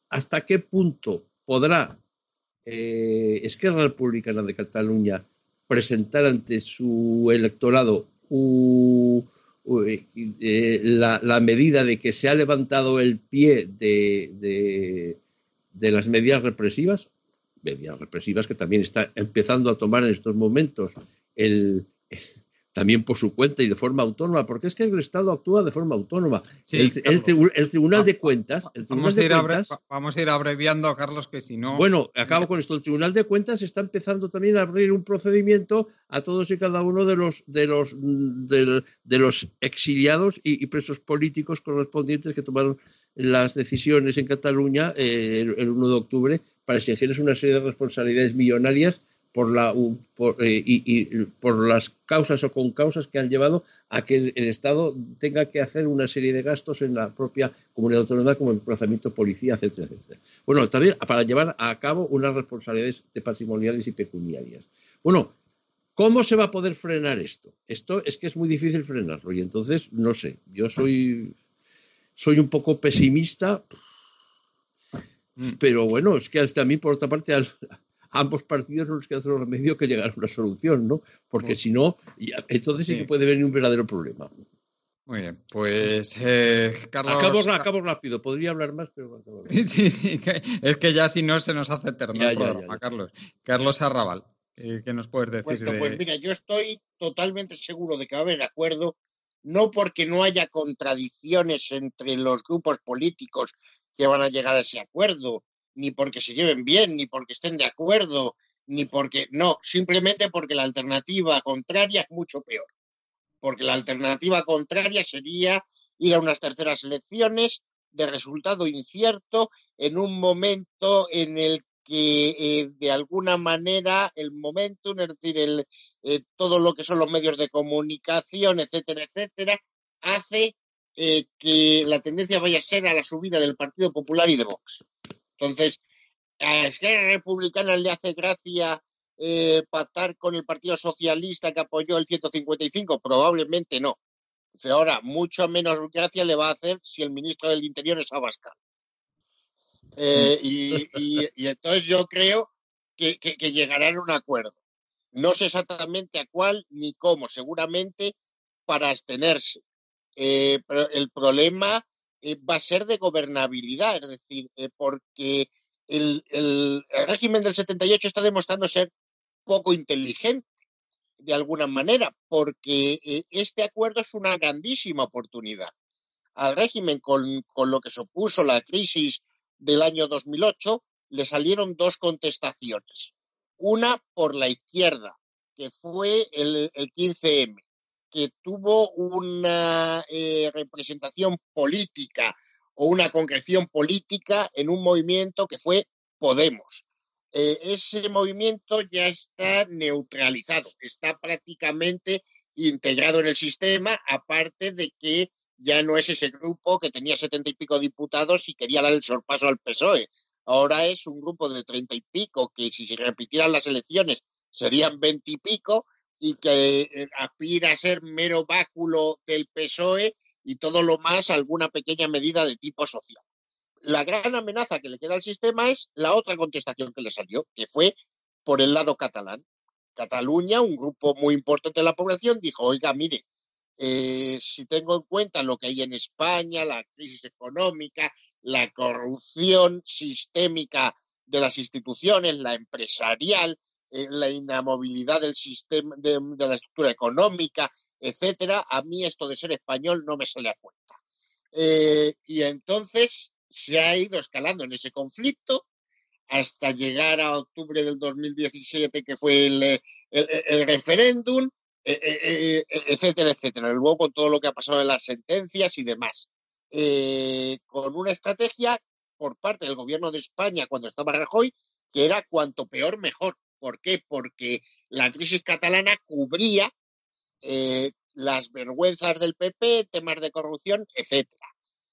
hasta qué punto podrá eh, Esquerra Republicana de Cataluña presentar ante su electorado un la, medida de que se ha levantado el pie de, de, las medidas represivas, medidas represivas que también está empezando a tomar en estos momentos el, también por su cuenta y de forma autónoma, porque es que el Estado actúa de forma autónoma. el, Tribunal de Cuentas. vamos, a ir abreviando, Carlos, que si no. Bueno, acabo con esto. El Tribunal de Cuentas está empezando también a abrir un procedimiento a todos y cada uno de los, de los, de, los exiliados y, presos políticos correspondientes que tomaron las decisiones en Cataluña eh, el, el 1 de octubre para exigirles una serie de responsabilidades millonarias por, la, por, eh, y, por las causas o con causas que han llevado a que el, Estado tenga que hacer una serie de gastos en la propia comunidad autónoma, como el desplazamiento policía, etcétera, etcétera. Bueno, también para llevar a cabo unas responsabilidades patrimoniales y pecuniarias. Bueno, ¿cómo se va a poder frenar esto? Esto es que es muy difícil frenarlo y entonces, no sé, yo soy, soy un poco pesimista, mm. pero bueno, es que hasta a mí, por otra parte, ambos partidos no les queda otro remedio que llegar a una solución, ¿no? Porque si no, entonces sí. que puede venir un verdadero problema. Muy bien, pues eh, Carlos. Acabo, rápido, podría hablar más, pero. *laughs* Sí, sí, es que ya si no se nos hace eterno el programa, Carlos. Carlos Arrabal, ¿qué nos puedes decir? Bueno, pues mira, yo estoy totalmente seguro de que va a haber acuerdo, no porque no haya contradicciones entre los grupos políticos que van a llegar a ese acuerdo, ni porque se lleven bien, ni porque estén de acuerdo, ni porque no, simplemente porque la alternativa contraria es mucho peor. Porque la alternativa contraria sería ir a unas terceras elecciones de resultado incierto en un momento en el que eh, de alguna manera el momento, es decir, el, eh, todo lo que son los medios de comunicación, etcétera, etcétera, hace eh, que la tendencia vaya a ser a la subida del Partido Popular y de Vox. Entonces, a Esquerra Republicana le hace gracia eh, pactar con el Partido Socialista que apoyó el 155, probablemente no. ahora, mucho menos gracia le va a hacer si el ministro del Interior es Abascal. Eh, y, entonces yo creo que, llegarán a un acuerdo. No sé exactamente a cuál ni cómo, seguramente para abstenerse. Eh, pero el problema eh, va a ser de gobernabilidad, es decir, eh, porque el, régimen del 78 está demostrando ser poco inteligente de alguna manera, porque eh, este acuerdo es una grandísima oportunidad. Al régimen, con, lo que supuso la crisis del año 2008, le salieron dos contestaciones. Una por la izquierda, que fue el, el 15M, que tuvo una eh, representación política o una concreción política en un movimiento que fue Podemos. Eh, ese movimiento ya está neutralizado, está prácticamente integrado en el sistema, aparte de que ya no es ese grupo que tenía setenta y pico diputados y quería dar el sorpaso al PSOE. Ahora es un grupo de treinta y pico que si se repitieran las elecciones serían veinte y que eh, aspira a ser mero báculo del PSOE y todo lo más alguna pequeña medida de tipo social. La gran amenaza que le queda al sistema es la otra contestación que le salió, que fue por el lado catalán. Cataluña, un grupo muy importante de la población, dijo, oiga, mire, eh, si tengo en cuenta lo que hay en España, la crisis económica, la corrupción sistémica de las instituciones, la empresarial, eh, la inamovilidad del sistema, de, la estructura económica, etcétera, a mí esto de ser español no me sale a cuenta. Eh, y entonces se ha ido escalando en ese conflicto hasta llegar a octubre del 2017, que fue el, eh, el, referéndum, etcétera, etcétera. Luego con todo lo que ha pasado en las sentencias y demás. con una estrategia por parte del gobierno de España cuando estaba Rajoy, que era cuanto peor mejor. ¿Por qué? Porque la crisis catalana cubría eh, las vergüenzas del PP, temas de corrupción, etc.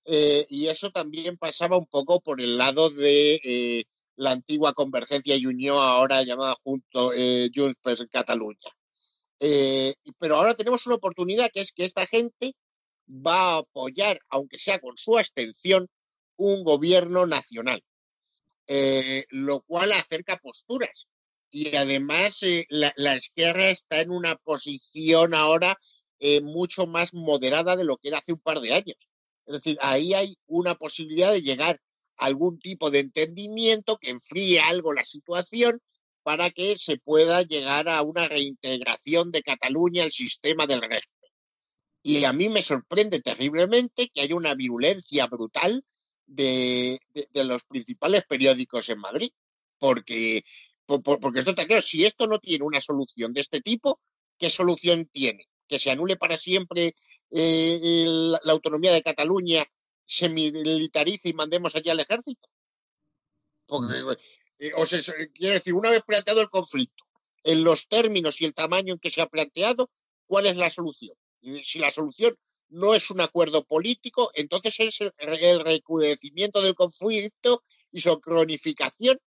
Eh, y eso también pasaba un poco por el lado de eh, la antigua Convergencia y Unión, ahora llamada junto Junts per Cataluña. pero ahora tenemos una oportunidad que es que esta gente va a apoyar, aunque sea con su abstención, un gobierno nacional, lo cual acerca posturas y además eh, la, la, izquierda está en una posición ahora eh, mucho más moderada de lo que era hace un par de años. Es decir, ahí hay una posibilidad de llegar a algún tipo de entendimiento que enfríe algo la situación para que se pueda llegar a una reintegración de Cataluña al sistema del régimen. Y a mí me sorprende terriblemente que haya una virulencia brutal de, los principales periódicos en Madrid, porque, porque esto está claro, si esto no tiene una solución de este tipo, ¿qué solución tiene? ¿Que se anule para siempre eh, la autonomía de Cataluña, se militarice y mandemos allí al ejército? Porque, eh, o sea, quiero decir, una vez planteado el conflicto, en los términos y el tamaño en que se ha planteado, ¿cuál es la solución? Y si la solución no es un acuerdo político, entonces es el recrudecimiento del conflicto y su cronificación.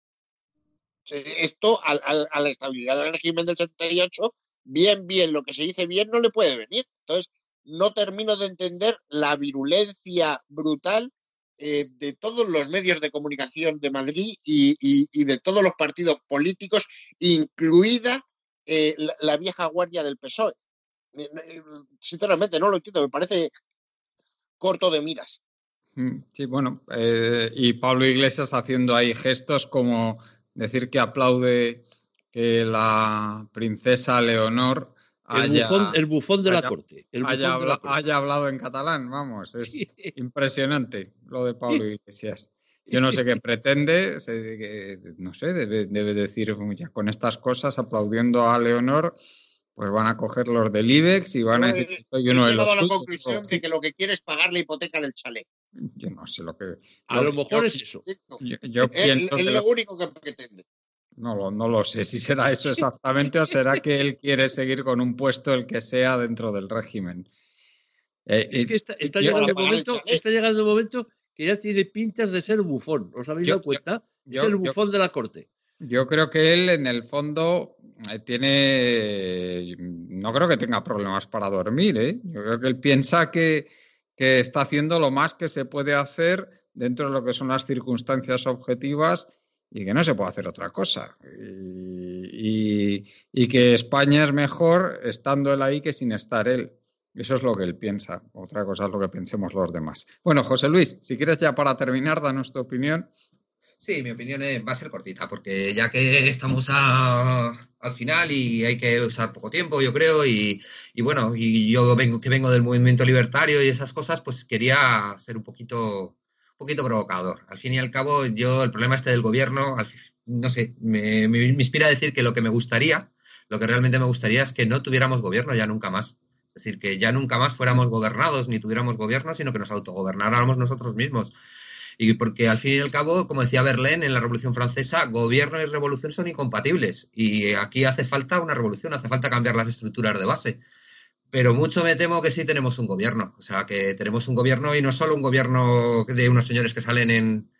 Esto a, la estabilidad del régimen del 78, bien, bien, lo que se dice bien no le puede venir. Entonces, no termino de entender la virulencia brutal eh, de todos los medios de comunicación de Madrid y, de todos los partidos políticos, incluida eh, la, vieja guardia del PSOE. Eh, sinceramente, no lo entiendo, me parece corto de miras. Mm, sí, bueno, y Pablo Iglesias haciendo ahí gestos como decir que aplaude que la princesa Leonor el, bufón, de la corte. haya, hablado en catalán, vamos, es impresionante lo de Pablo *laughs* Iglesias. Yo no sé qué pretende, no sé, debe, decir ya con estas cosas, aplaudiendo a Leonor, pues van a coger los del IBEX y van a decir soy uno de los. la conclusión de que lo que quiere es pagar la hipoteca del chalet. Yo no sé lo que. A lo, mejor es eso. es lo único que pretende. No, no lo sé si será eso exactamente o será que él quiere seguir con un puesto el que sea dentro del régimen. Eh, es que está, llegando el momento, está llegando el momento que ya tiene pintas de ser bufón. ¿Os habéis dado cuenta? es el bufón de la corte. Yo creo que él, en el fondo, eh, tiene. No creo que tenga problemas para dormir. ¿eh? Yo creo que él piensa que, que está haciendo lo más que se puede hacer dentro de lo que son las circunstancias objetivas y que no se puede hacer otra cosa. Y, que España es mejor estando él ahí que sin estar él. Eso es lo que él piensa. Otra cosa es lo que pensemos los demás. Bueno, José Luis, si quieres ya para terminar, danos tu opinión. Sí, mi opinión va a ser cortita, porque ya que estamos al final y hay que usar poco tiempo, yo creo, y, bueno, y yo vengo, que vengo del movimiento libertario y esas cosas, pues quería ser un poquito poquito provocador. Al fin y al cabo, yo, el problema este del gobierno, no sé, me, me, inspira a decir que lo que me gustaría, lo que realmente me gustaría es que no tuviéramos gobierno ya nunca más. Es decir, que ya nunca más fuéramos gobernados ni tuviéramos gobierno, sino que nos autogobernáramos nosotros mismos. Y porque al fin y al cabo, como decía Verlaine en la Revolución Francesa, gobierno y revolución son incompatibles. Y aquí hace falta una revolución, hace falta cambiar las estructuras de base pero mucho me temo que sí tenemos un gobierno. O sea, que tenemos un gobierno y no solo un gobierno de unos señores que salen en,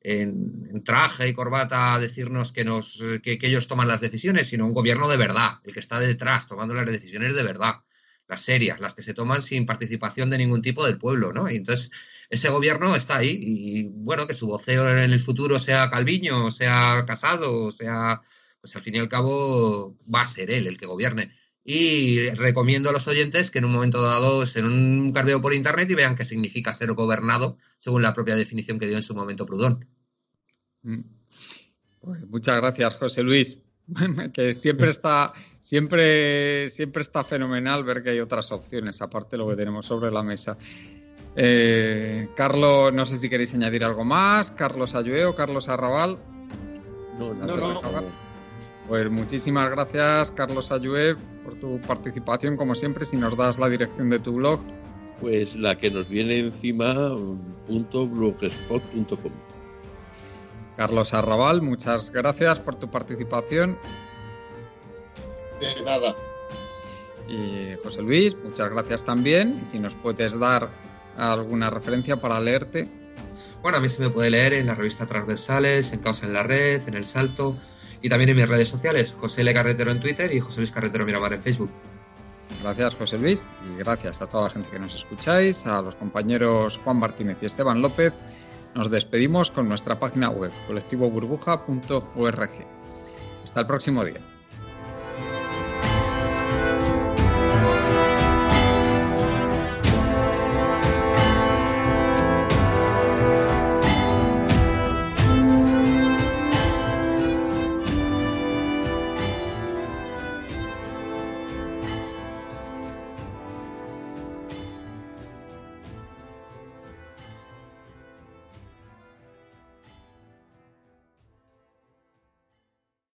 en, traje y corbata a decirnos que, nos, que, ellos toman las decisiones, sino un gobierno de verdad, el que está detrás tomando las decisiones de verdad, las serias, las que se toman sin participación de ningún tipo del pueblo, ¿no? Y entonces ese gobierno está ahí y bueno, que su voceo en el futuro sea Calviño, sea Casado, sea, pues al fin y al cabo va a ser él el que gobierne y recomiendo a los oyentes que en un momento dado se un carveo por internet y vean qué significa ser gobernado según la propia definición que dio en su momento Prudón. Mm. Pues muchas gracias, José Luis. *laughs* que siempre está, siempre, siempre está fenomenal ver que hay otras opciones, aparte de lo que tenemos sobre la mesa. Eh, Carlos, no sé si queréis añadir algo más. Carlos Ayue o Carlos Arrabal. No, no, no. Pues muchísimas gracias, Carlos Ayue, por tu participación, como siempre. Si nos das la dirección de tu blog. Pues la que nos viene encima, .blogspot.com. Carlos Arrabal, muchas gracias por tu participación. De nada. Y José Luis, muchas gracias también. Y si nos puedes dar alguna referencia para leerte. Bueno, a mí se me puede leer en la revista Transversales, en Causa en la Red, en El Salto y también en mis redes sociales, José L. Carretero en Twitter y José Luis Carretero Miramar en Facebook. Gracias José Luis y gracias a toda la gente que nos escucháis, a los compañeros Juan Martínez y Esteban López. Nos despedimos con nuestra página web colectivoburbuja.org. Hasta el próximo día.